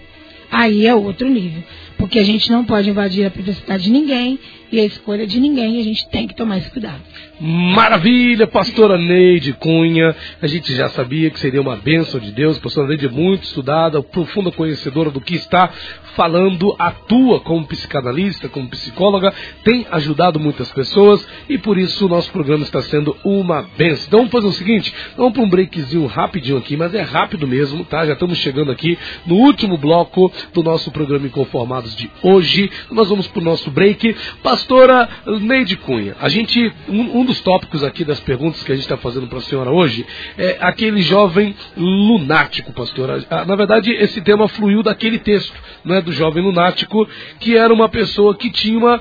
Aí é outro nível. Porque a gente não pode invadir a privacidade de ninguém e a escolha de ninguém, a gente tem que tomar esse cuidado. Maravilha, pastora Neide Cunha. A gente já sabia que seria uma bênção de Deus. Pastora Neide é muito estudada, profunda conhecedora do que está falando, atua como psicanalista, como psicóloga, tem ajudado muitas pessoas e por isso o nosso programa está sendo uma bênção. Então vamos fazer o seguinte, vamos para um breakzinho rapidinho aqui, mas é rápido mesmo, tá? Já estamos chegando aqui no último bloco do nosso programa Inconformados de hoje. Nós vamos para o nosso break. Pastora Neide Cunha, a gente, um, um dos tópicos aqui das perguntas que a gente está fazendo para a senhora hoje é aquele jovem lunático, pastora. Na verdade, esse tema fluiu daquele texto, não é? Do jovem lunático, que era uma pessoa que tinha uma.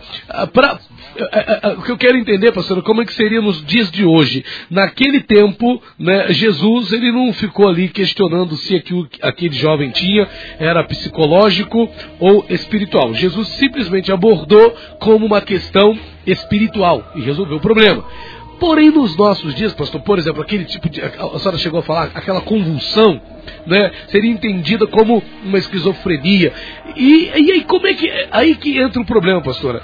Pra, o que eu quero entender, pastor, como é que seria nos dias de hoje? Naquele tempo, né, Jesus ele não ficou ali questionando se aquilo, aquele jovem tinha era psicológico ou espiritual. Jesus simplesmente abordou como uma questão espiritual e resolveu o problema. Porém, nos nossos dias, pastor, por exemplo, aquele tipo de. A senhora chegou a falar, aquela convulsão, né? Seria entendida como uma esquizofrenia. E, e aí, como é que. Aí que entra o problema, pastora.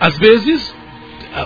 Às vezes,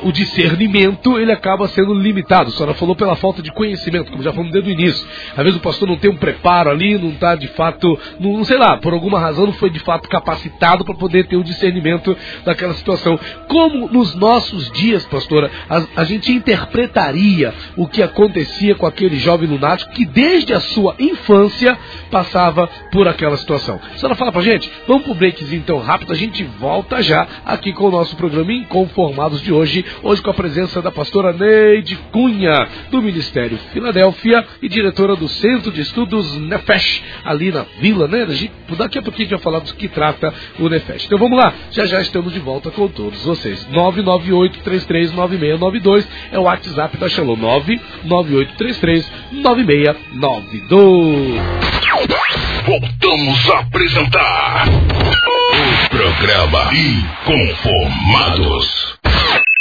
o discernimento ele acaba sendo limitado. A senhora falou pela falta de conhecimento, como já falamos desde o início. Às vezes o pastor não tem um preparo ali, não está de fato, não, sei lá, por alguma razão não foi de fato capacitado para poder ter o discernimento daquela situação. Como nos nossos dias, pastora, a, a gente interpretaria o que acontecia com aquele jovem lunático que desde a sua infância passava por aquela situação. A senhora fala pra gente? Vamos pro breakzinho então rápido, a gente volta já aqui com o nosso programa Inconformados de hoje hoje, hoje com a presença da pastora Neide Cunha, do Ministério Filadélfia e diretora do Centro de Estudos Nefesh, ali na Vila, né? Daqui a pouquinho a gente vai falar do que trata o Nefesh. Então vamos lá, já já estamos de volta com todos vocês. 998-339692 é o WhatsApp da Shalom, 998339692. Voltamos a apresentar o programa Inconformados.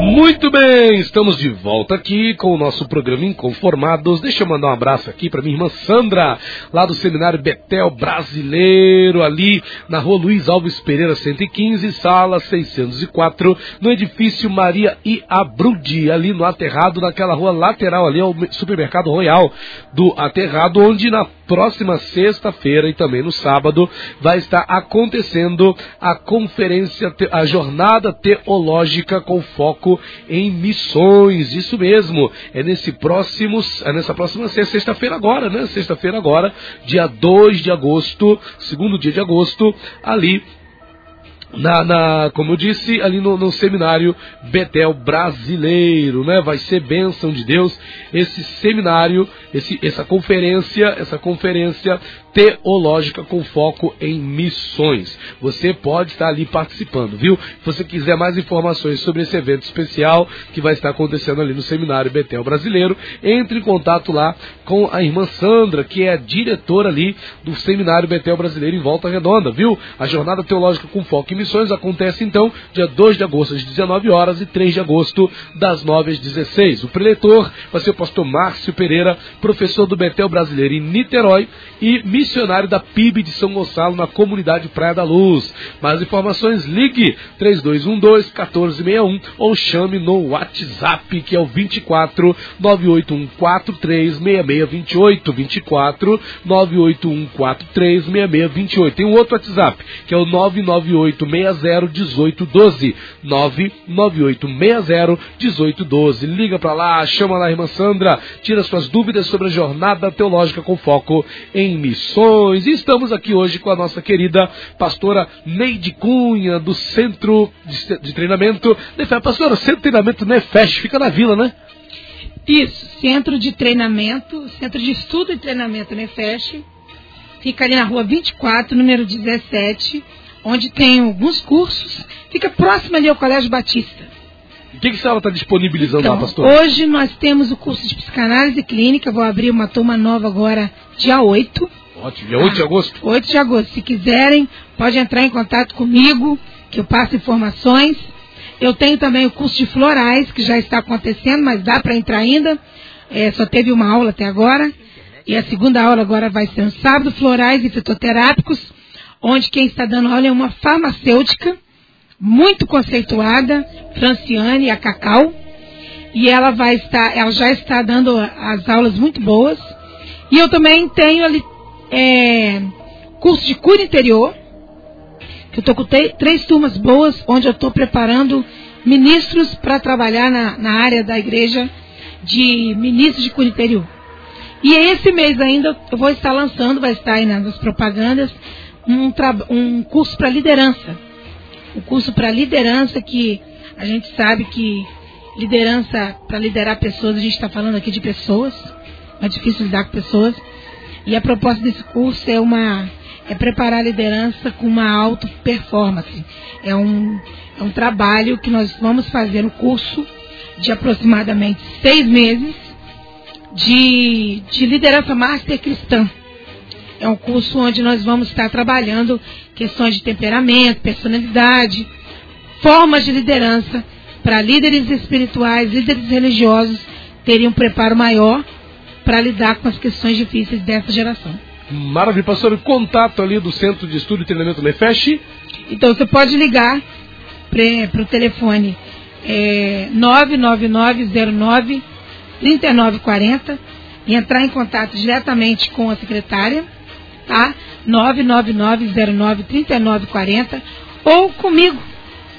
Muito bem, estamos de volta aqui com o nosso programa Inconformados. Deixa eu mandar um abraço aqui para minha irmã Sandra, lá do Seminário Betel Brasileiro, ali na rua Luiz Alves Pereira 115, sala 604, no edifício Maria e Abrude, ali no Aterrado, naquela rua lateral ali ao supermercado Royal do Aterrado, onde na próxima sexta-feira e também no sábado vai estar acontecendo a conferência, a jornada teológica com foco em missões. Isso mesmo, é nesse próximo, é nessa próxima sexta-feira agora, né? Sexta-feira agora, dia 2 de agosto, segundo dia de agosto, ali na, na, como eu disse, ali no, no, seminário Betel brasileiro, né? Vai ser bênção de Deus esse seminário, esse, essa conferência, essa conferência teológica com foco em missões. Você pode estar ali participando, viu? Se você quiser mais informações sobre esse evento especial que vai estar acontecendo ali no Seminário Betel Brasileiro, entre em contato lá com a irmã Sandra, que é a diretora ali do Seminário Betel Brasileiro em Volta Redonda, viu? A jornada teológica com foco em missões acontece então dia 2 de agosto às 19 horas e 3 de agosto das 9 às 16. O preletor vai ser o pastor Márcio Pereira, professor do Betel Brasileiro em Niterói e missionário da PIB de São Gonçalo na comunidade Praia da Luz. Mais informações, ligue 3212-1461 ou chame no WhatsApp, que é o 24 981436628. 24 981436628. Tem um outro WhatsApp, que é o 998601812. 998601812. Liga para lá, chama lá a irmã Sandra, tira suas dúvidas sobre a jornada teológica com foco em missões. E estamos aqui hoje com a nossa querida pastora Neide Cunha, do Centro de Treinamento. Pastora, Centro de Treinamento Nefesh, fica na vila, né? Isso, Centro de Treinamento, Centro de Estudo e Treinamento Nefesh. Fica ali na rua 24, número 17, onde tem alguns cursos. Fica próximo ali ao Colégio Batista. O que, que a senhora está disponibilizando então, lá, pastor? Hoje nós temos o curso de psicanálise clínica. Vou abrir uma turma nova agora, dia 8. Ótimo, dia 8 de agosto? 8 de agosto. Se quiserem, pode entrar em contato comigo, que eu passo informações. Eu tenho também o curso de florais, que já está acontecendo, mas dá para entrar ainda. É, só teve uma aula até agora. E a segunda aula agora vai ser no sábado, florais e fitoterápicos, onde quem está dando aula é uma farmacêutica, muito conceituada, Franciane, a Cacau. E ela vai estar, ela já está dando as aulas muito boas. E eu também tenho ali é, curso de cura interior. Eu estou com três turmas boas, onde eu estou preparando ministros para trabalhar na, na, área da igreja de ministros de cura interior. E esse mês ainda eu vou estar lançando, vai estar aí nas propagandas, um, um curso para liderança. Um curso para liderança que a gente sabe que liderança, para liderar pessoas, a gente está falando aqui de pessoas, é difícil lidar com pessoas. E a proposta desse curso é uma é preparar a liderança com uma alta performance. É um, é um trabalho que nós vamos fazer no curso de aproximadamente seis meses de, de liderança master cristã. É um curso onde nós vamos estar trabalhando questões de temperamento, personalidade, formas de liderança para líderes espirituais, líderes religiosos terem um preparo maior para lidar com as questões difíceis dessa geração. Maravilha, pastor. Contato ali do Centro de Estudo e Treinamento Lefeche. Então você pode ligar para o telefone é, 99909 3940 e entrar em contato diretamente com a secretária, tá? 99909 3940 ou comigo,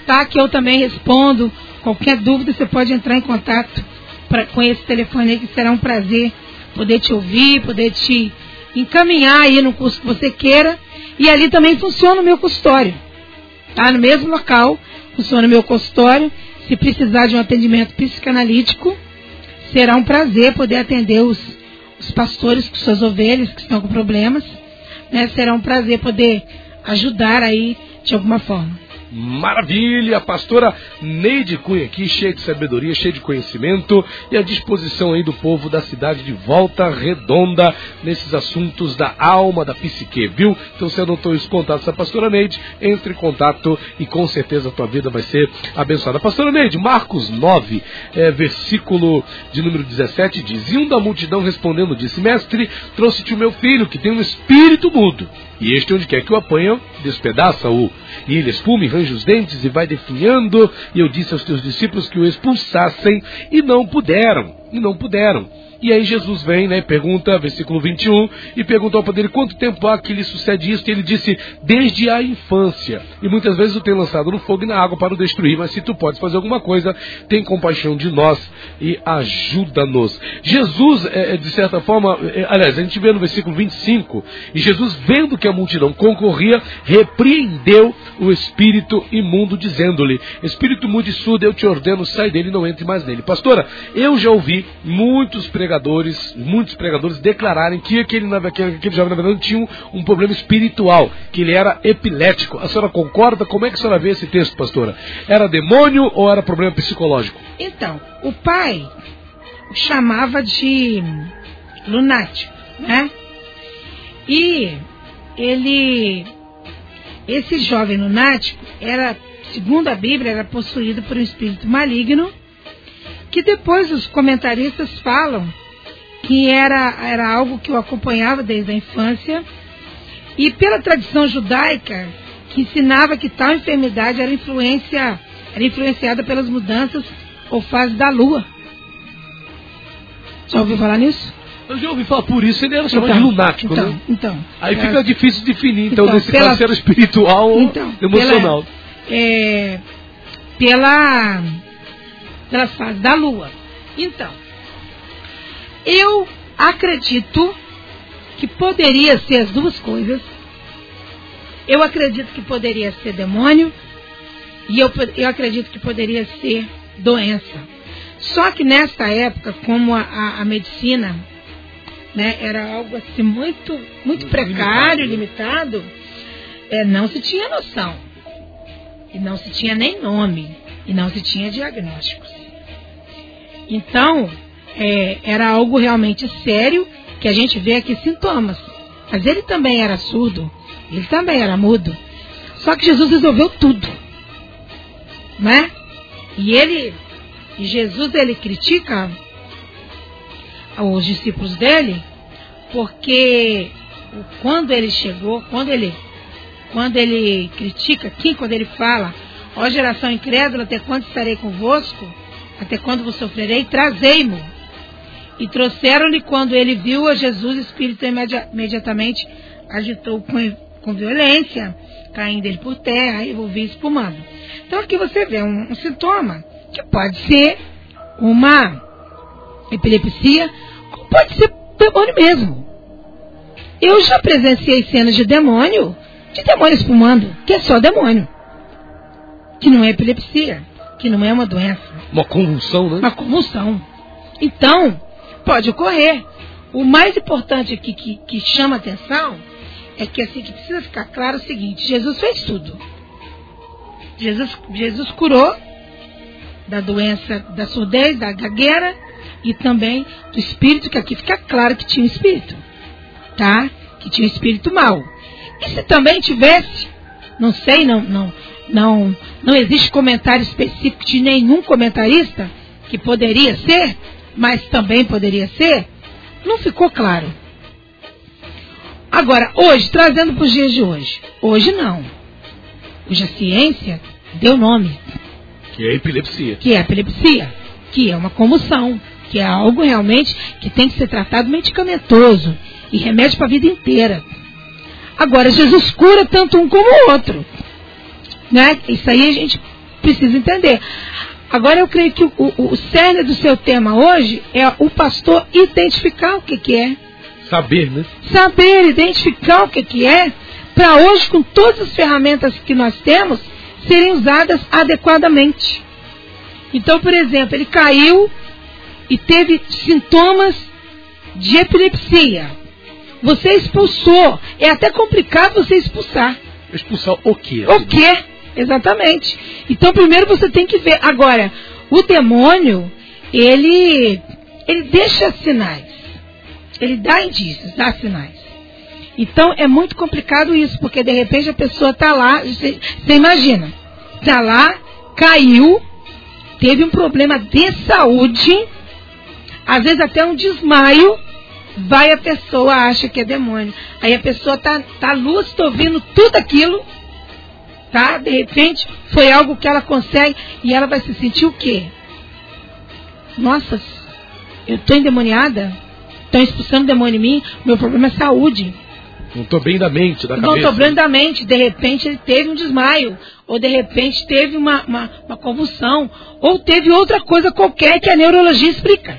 tá? Que eu também respondo. Qualquer dúvida você pode entrar em contato pra, com esse telefone aí, que será um prazer poder te ouvir, poder te encaminhar aí no curso que você queira. E ali também funciona o meu consultório. Tá? No mesmo local, funciona o meu consultório. Se precisar de um atendimento psicanalítico, será um prazer poder atender os, os pastores com suas ovelhas que estão com problemas. Né? Será um prazer poder ajudar aí de alguma forma. Maravilha, pastora Neide Cunha aqui, cheia de sabedoria, cheia de conhecimento e à disposição aí do povo da cidade de Volta Redonda nesses assuntos da alma, da psique, viu? Então se anotou os contatos da pastora Neide, entre em contato e com certeza a tua vida vai ser abençoada. Pastora Neide, Marcos 9, é, versículo de número 17 diz, e um da multidão respondendo disse, mestre, trouxe-te o meu filho que tem um espírito mudo. E este, onde quer que o apanham, despedaça-o. E ele espuma e range os dentes e vai definhando. E eu disse aos teus discípulos que o expulsassem, e não puderam. E não puderam. E aí Jesus vem, né, pergunta, versículo 21, e perguntou ao poder quanto tempo há que lhe sucede isso, e ele disse, desde a infância. E muitas vezes o tem lançado no fogo e na água para o destruir, mas se tu podes fazer alguma coisa, tem compaixão de nós e ajuda-nos. Jesus, é, de certa forma, é, aliás, a gente vê no versículo 25, e Jesus, vendo que a multidão concorria, repreendeu o espírito imundo, dizendo-lhe, espírito mudo e surdo, eu te ordeno, sai dele e não entre mais nele. Pastora, eu já ouvi muitos pregadores pregadores, muitos pregadores, declararem que aquele, aquele, jovem, na verdade, tinha um, um, problema espiritual, que ele era epilético. A senhora concorda? Como é que a senhora vê esse texto, pastora? Era demônio ou era problema psicológico? Então, o pai chamava de lunático, né? E ele, esse jovem lunático, era, segundo a Bíblia, era possuído por um espírito maligno que depois os comentaristas falam que era, era algo que o acompanhava desde a infância, e pela tradição judaica, que ensinava que tal enfermidade era, influência, era influenciada pelas mudanças ou fases da lua. Já ouviu falar nisso? Eu já ouvi falar por isso, ele era chamado então, de lunático, então, né? Então. Aí fica é... difícil definir, então, então nesse pela... caso, se era espiritual ou então, emocional. Pela, é, pela, pelas fases da lua. Então, eu acredito que poderia ser as duas coisas. Eu acredito que poderia ser demônio e eu, eu acredito que poderia ser doença. Só que nesta época, como a, a, a medicina né, era algo assim muito, muito precário, limitado, limitado é, não se tinha noção. E não se tinha nem nome. E não se tinha diagnósticos. Então, é, era algo realmente sério, que a gente vê aqui sintomas. Mas ele também era surdo, ele também era mudo. Só que Jesus resolveu tudo. Né? E ele, e Jesus ele critica os discípulos dele, porque quando ele chegou, quando ele, quando ele critica aqui, quando ele fala, ó geração incrédula, até quando estarei convosco? Até quando vos sofrerei? Trazei-mo e trouxeram-lhe quando ele viu a Jesus, o espírito imediatamente agitou com, com violência, caindo ele por terra e ouvia espumando. Então aqui você vê um, um sintoma que pode ser uma epilepsia, ou pode ser demônio mesmo. Eu já presenciei cenas de demônio, de demônio espumando, que é só demônio. Que não é epilepsia, que não é uma doença. Uma convulsão, né? Uma convulsão. Então, Pode ocorrer. O mais importante aqui que, que chama atenção é que assim que precisa ficar claro o seguinte: Jesus fez tudo. Jesus, Jesus curou da doença da surdez, da gagueira e também do espírito, que aqui fica claro que tinha um espírito. Tá? que tinha um espírito mau. E se também tivesse, não sei, não, não, não, não existe comentário específico de nenhum comentarista que poderia ser, mas também poderia ser, não ficou claro. Agora, hoje, trazendo para os dias de hoje, hoje não. Hoje a ciência deu nome. Que é epilepsia. Que é epilepsia, que é uma comoção, que é algo realmente que tem que ser tratado medicamentoso e remédio para a vida inteira. Agora, Jesus cura tanto um como o outro. Né? Isso aí a gente precisa entender. Agora, eu creio que o, o, o cerne do seu tema hoje é o pastor identificar o que, que é. Saber, né? Saber, identificar o que, que é, para hoje, com todas as ferramentas que nós temos, serem usadas adequadamente. Então, por exemplo, ele caiu e teve sintomas de epilepsia. Você expulsou. É até complicado você expulsar. Expulsar o quê? O quê? Exatamente. Então, primeiro você tem que ver. Agora, o demônio, ele, ele deixa sinais. Ele dá indícios, dá sinais. Então, é muito complicado isso, porque de repente a pessoa está lá, você, imagina, está lá, caiu, teve um problema de saúde, às vezes até um desmaio, vai a pessoa, acha que é demônio. Aí a pessoa tá, tá lúcida ouvindo tudo aquilo, tá? De repente, foi algo que ela consegue e ela vai se sentir o quê? Nossa, eu tô endemoniada? Estão expulsando demônio em mim? Meu problema é saúde. Não estou bem da mente, da Não cabeça. estou bem da mente. De repente ele teve um desmaio. Ou de repente teve uma, uma, uma convulsão. Ou teve outra coisa qualquer que a neurologia explica.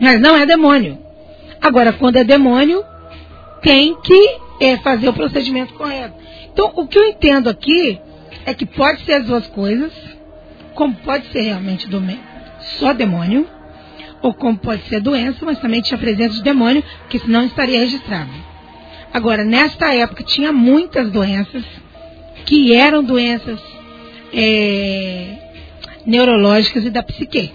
Mas não é demônio. Agora, quando é demônio, tem que é, fazer o procedimento correto. Então, o que eu entendo aqui é que pode ser as duas coisas, como pode ser realmente só demônio, ou como pode ser doença, mas também tinha presença de demônio, que senão estaria registrado. Agora, nesta época, tinha muitas doenças que eram doenças é, neurológicas e da psique.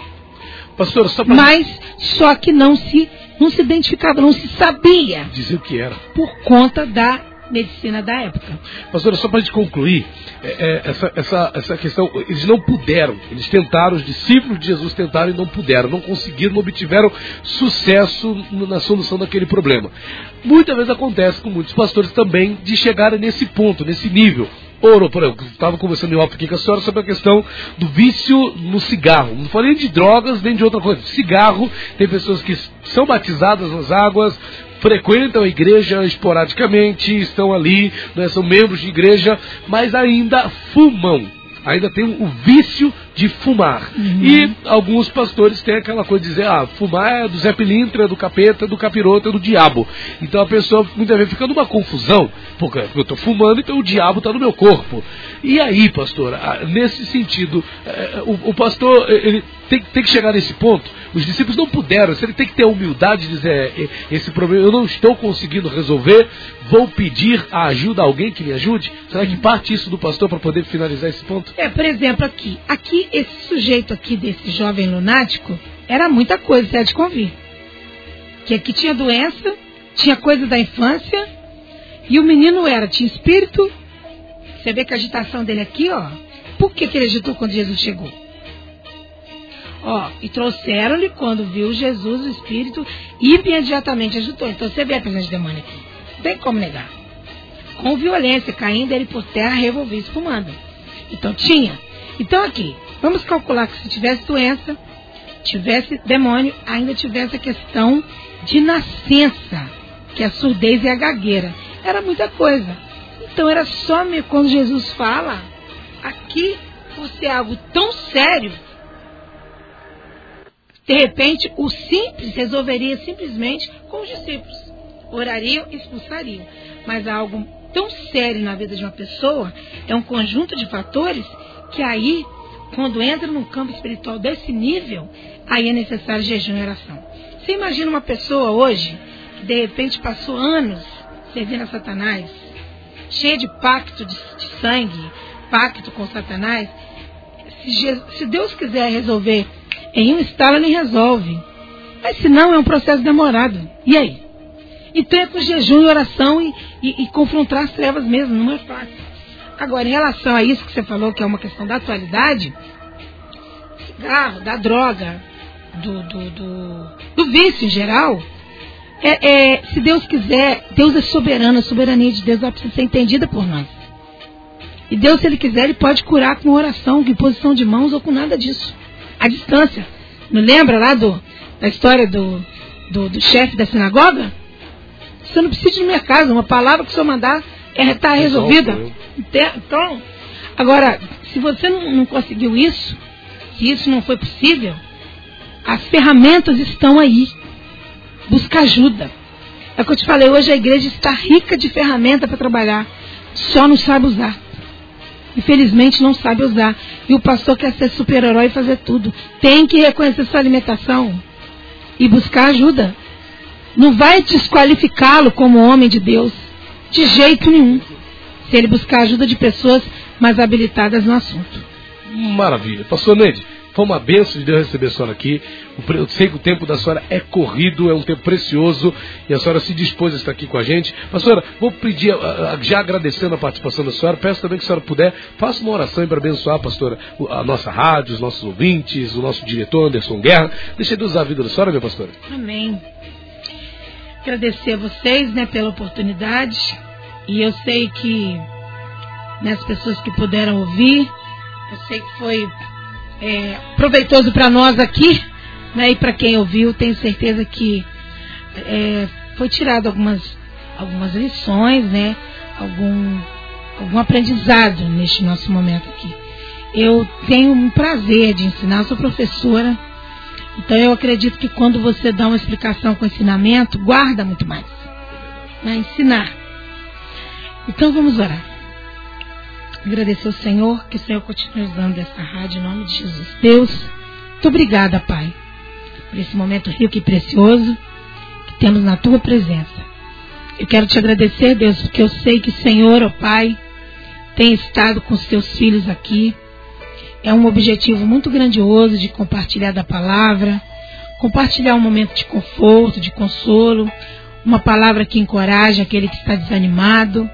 Pastor, só pra Mas só que não se, não se identificava, não se sabia dizer o que era. por conta da medicina da época. Pastor, só para a gente concluir, é, é, essa, essa, essa questão, eles não puderam, eles tentaram, os discípulos de Jesus tentaram e não puderam, não conseguiram, não obtiveram sucesso na solução daquele problema. Muitas vezes acontece com muitos pastores também de chegarem nesse ponto, nesse nível. Ouro, por exemplo, estava conversando em off aqui com a senhora sobre a questão do vício no cigarro. Não falei de drogas nem de outra coisa. Cigarro, tem pessoas que são batizadas nas águas, frequentam a igreja esporadicamente, estão ali, né, são membros de igreja, mas ainda fumam. Ainda tem o vício de fumar. E alguns pastores têm aquela coisa de dizer, ah, fumar é do Zé Pilintra, é do capeta, é do capiroto, é do diabo. Então a pessoa muitas vezes fica numa confusão, porque eu estou fumando, então o diabo está no meu corpo. E aí, pastor, ah, nesse sentido, eh, o, o pastor eh, ele tem, tem que chegar nesse ponto. Os discípulos não puderam, ele tem que ter a humildade de dizer, "Eh, esse problema eu não estou conseguindo resolver, vou pedir a ajuda a alguém que me ajude. Será que parte isso do pastor para poder finalizar esse ponto? É, por exemplo, aqui. Aqui, esse sujeito aqui, desse jovem lunático, era muita coisa, você há de convir. Que aqui tinha doença, tinha coisa da infância, e o menino era, tinha espírito. Você vê que a agitação dele aqui, ó. Por que, que ele agitou quando Jesus chegou? Ó, e trouxeram-lhe quando viu Jesus, o espírito, imediatamente agitou. Então você vê a presença de demônio aqui. Não tem como negar. Com violência, caindo ele por terra, revolvido, espumando. Então tinha. Então aqui, vamos calcular que se tivesse doença, tivesse demônio, ainda tivesse a questão de nascença, que é a surdez e a gagueira. Era muita coisa. Então era só quando Jesus fala, aqui, por ser algo tão sério, de repente o simples resolveria simplesmente com os discípulos. Orariam e expulsariam. Mas algo tão sério na vida de uma pessoa é um conjunto de fatores que aí, quando entra num campo espiritual desse nível, aí é necessário jejum e oração. Você imagina uma pessoa hoje que de repente passou anos servindo a Satanás, cheia de pacto de, de sangue, pacto com Satanás. Se, Je- se Deus quiser resolver em um estalo, ele resolve. Mas se não, é um processo demorado. E aí? Então é com jejum e oração e, e, e confrontar as trevas mesmo, não é fácil. Agora, em relação a isso que você falou, que é uma questão da atualidade, cigarro, da droga, do, do, do, do vício em geral, é, é, se Deus quiser, Deus é soberano, a soberania de Deus ela precisa ser entendida por nós. E Deus, se Ele quiser, Ele pode curar com oração, com imposição de mãos ou com nada disso. À distância. Não lembra lá do, da história do, do, do chefe da sinagoga? Você não precisa ir minha casa, uma palavra que o senhor mandar está é, tá resolvida. Então, agora, se você não, conseguiu isso, se isso não foi possível, as ferramentas estão aí. Busca ajuda. É o que eu te falei, hoje a igreja está rica de ferramenta para trabalhar, só não sabe usar. Infelizmente não sabe usar. E o pastor quer ser super-herói e fazer tudo. Tem que reconhecer sua alimentação e buscar ajuda. Não vai desqualificá-lo como homem de Deus. De jeito nenhum. Se ele buscar ajuda de pessoas mais habilitadas no assunto. Maravilha. Pastor Neide, foi uma benção de Deus receber a senhora aqui. Eu sei que o tempo da senhora é corrido, é um tempo precioso e a senhora se dispôs a estar aqui com a gente. Pastora, vou pedir, já agradecendo a participação da senhora, peço também que a senhora puder, faça uma oração para abençoar, pastora, a nossa rádio, os nossos ouvintes, o nosso diretor Anderson Guerra. Deixa Deus usar a vida da senhora, minha pastora. Amém. Agradecer a vocês né, pela oportunidade e eu sei que né, as pessoas que puderam ouvir, eu sei que foi é, proveitoso para nós aqui, né? E para quem ouviu, tenho certeza que é, foi tirado algumas, algumas lições, né? Algum, algum aprendizado neste nosso momento aqui. Eu tenho um prazer de ensinar, sou professora, então eu acredito que quando você dá uma explicação com ensinamento, guarda muito mais. Né? Ensinar. Então vamos orar. Agradecer ao Senhor, que o Senhor continue usando essa rádio em nome de Jesus. Deus, muito obrigada, Pai, por esse momento rico e precioso que temos na tua presença. Eu quero te agradecer, Deus, porque eu sei que o Senhor, ó Pai, tem estado com os teus filhos aqui. É um objetivo muito grandioso de compartilhar da palavra, compartilhar um momento de conforto, de consolo, uma palavra que encoraja aquele que está desanimado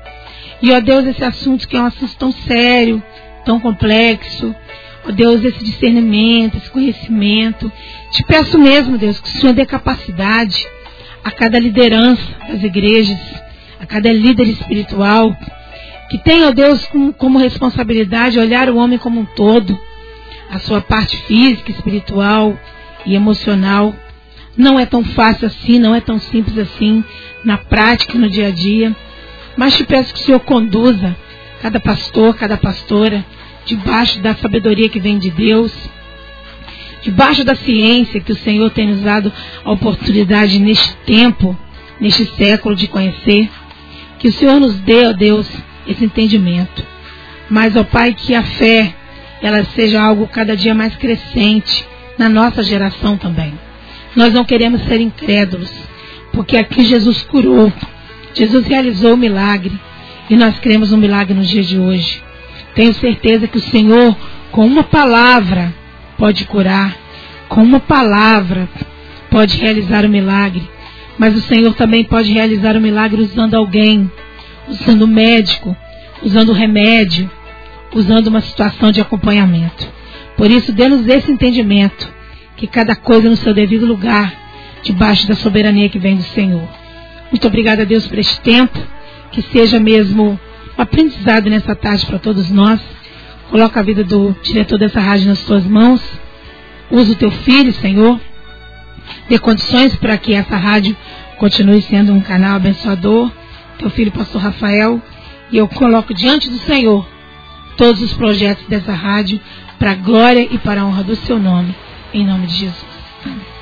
e, ó Deus, esse assunto que é um assunto tão sério, tão complexo, ó Deus, esse discernimento, esse conhecimento. Te peço mesmo, Deus, que o Senhor dê capacidade a cada liderança das igrejas, a cada líder espiritual, que tenha, ó Deus, como, como responsabilidade olhar o homem como um todo, a sua parte física, espiritual e emocional. Não é tão fácil assim, não é tão simples assim na prática, no dia a dia. Mas te peço que o Senhor conduza cada pastor, cada pastora, debaixo da sabedoria que vem de Deus, debaixo da ciência que o Senhor tem nos dado a oportunidade neste tempo, neste século de conhecer. Que o Senhor nos dê, ó Deus, esse entendimento. Mas, ó Pai, que a fé ela seja algo cada dia mais crescente na nossa geração também. Nós não queremos ser incrédulos, porque aqui Jesus curou, Jesus realizou o milagre e nós cremos no milagre nos dias de hoje. Tenho certeza que o Senhor, com uma palavra, pode curar, com uma palavra, pode realizar o milagre. Mas o Senhor também pode realizar o milagre usando alguém, usando médico, usando remédio, usando uma situação de acompanhamento. Por isso, dê-nos esse entendimento, que cada coisa no seu devido lugar, debaixo da soberania que vem do Senhor. Muito obrigada, Deus, por este tempo. Que seja mesmo um aprendizado nessa tarde para todos nós. Coloca a vida do diretor dessa rádio nas suas mãos. Usa o teu filho, Senhor. Dê condições para que essa rádio continue sendo um canal abençoador. Teu filho, pastor Rafael. E eu coloco diante do Senhor todos os projetos dessa rádio para a glória e para a honra do seu nome. Em nome de Jesus. Amém.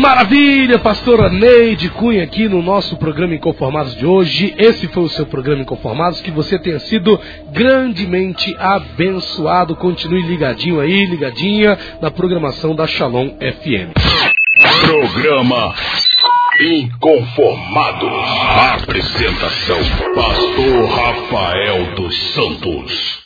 Maravilha, pastora Neide Cunha aqui no nosso programa Inconformados de hoje. Esse foi o seu programa Inconformados, que você tenha sido grandemente abençoado. Continue ligadinho aí, ligadinha na programação da Shalom FM. Programa Inconformados. Apresentação: Pastor Rafael dos Santos.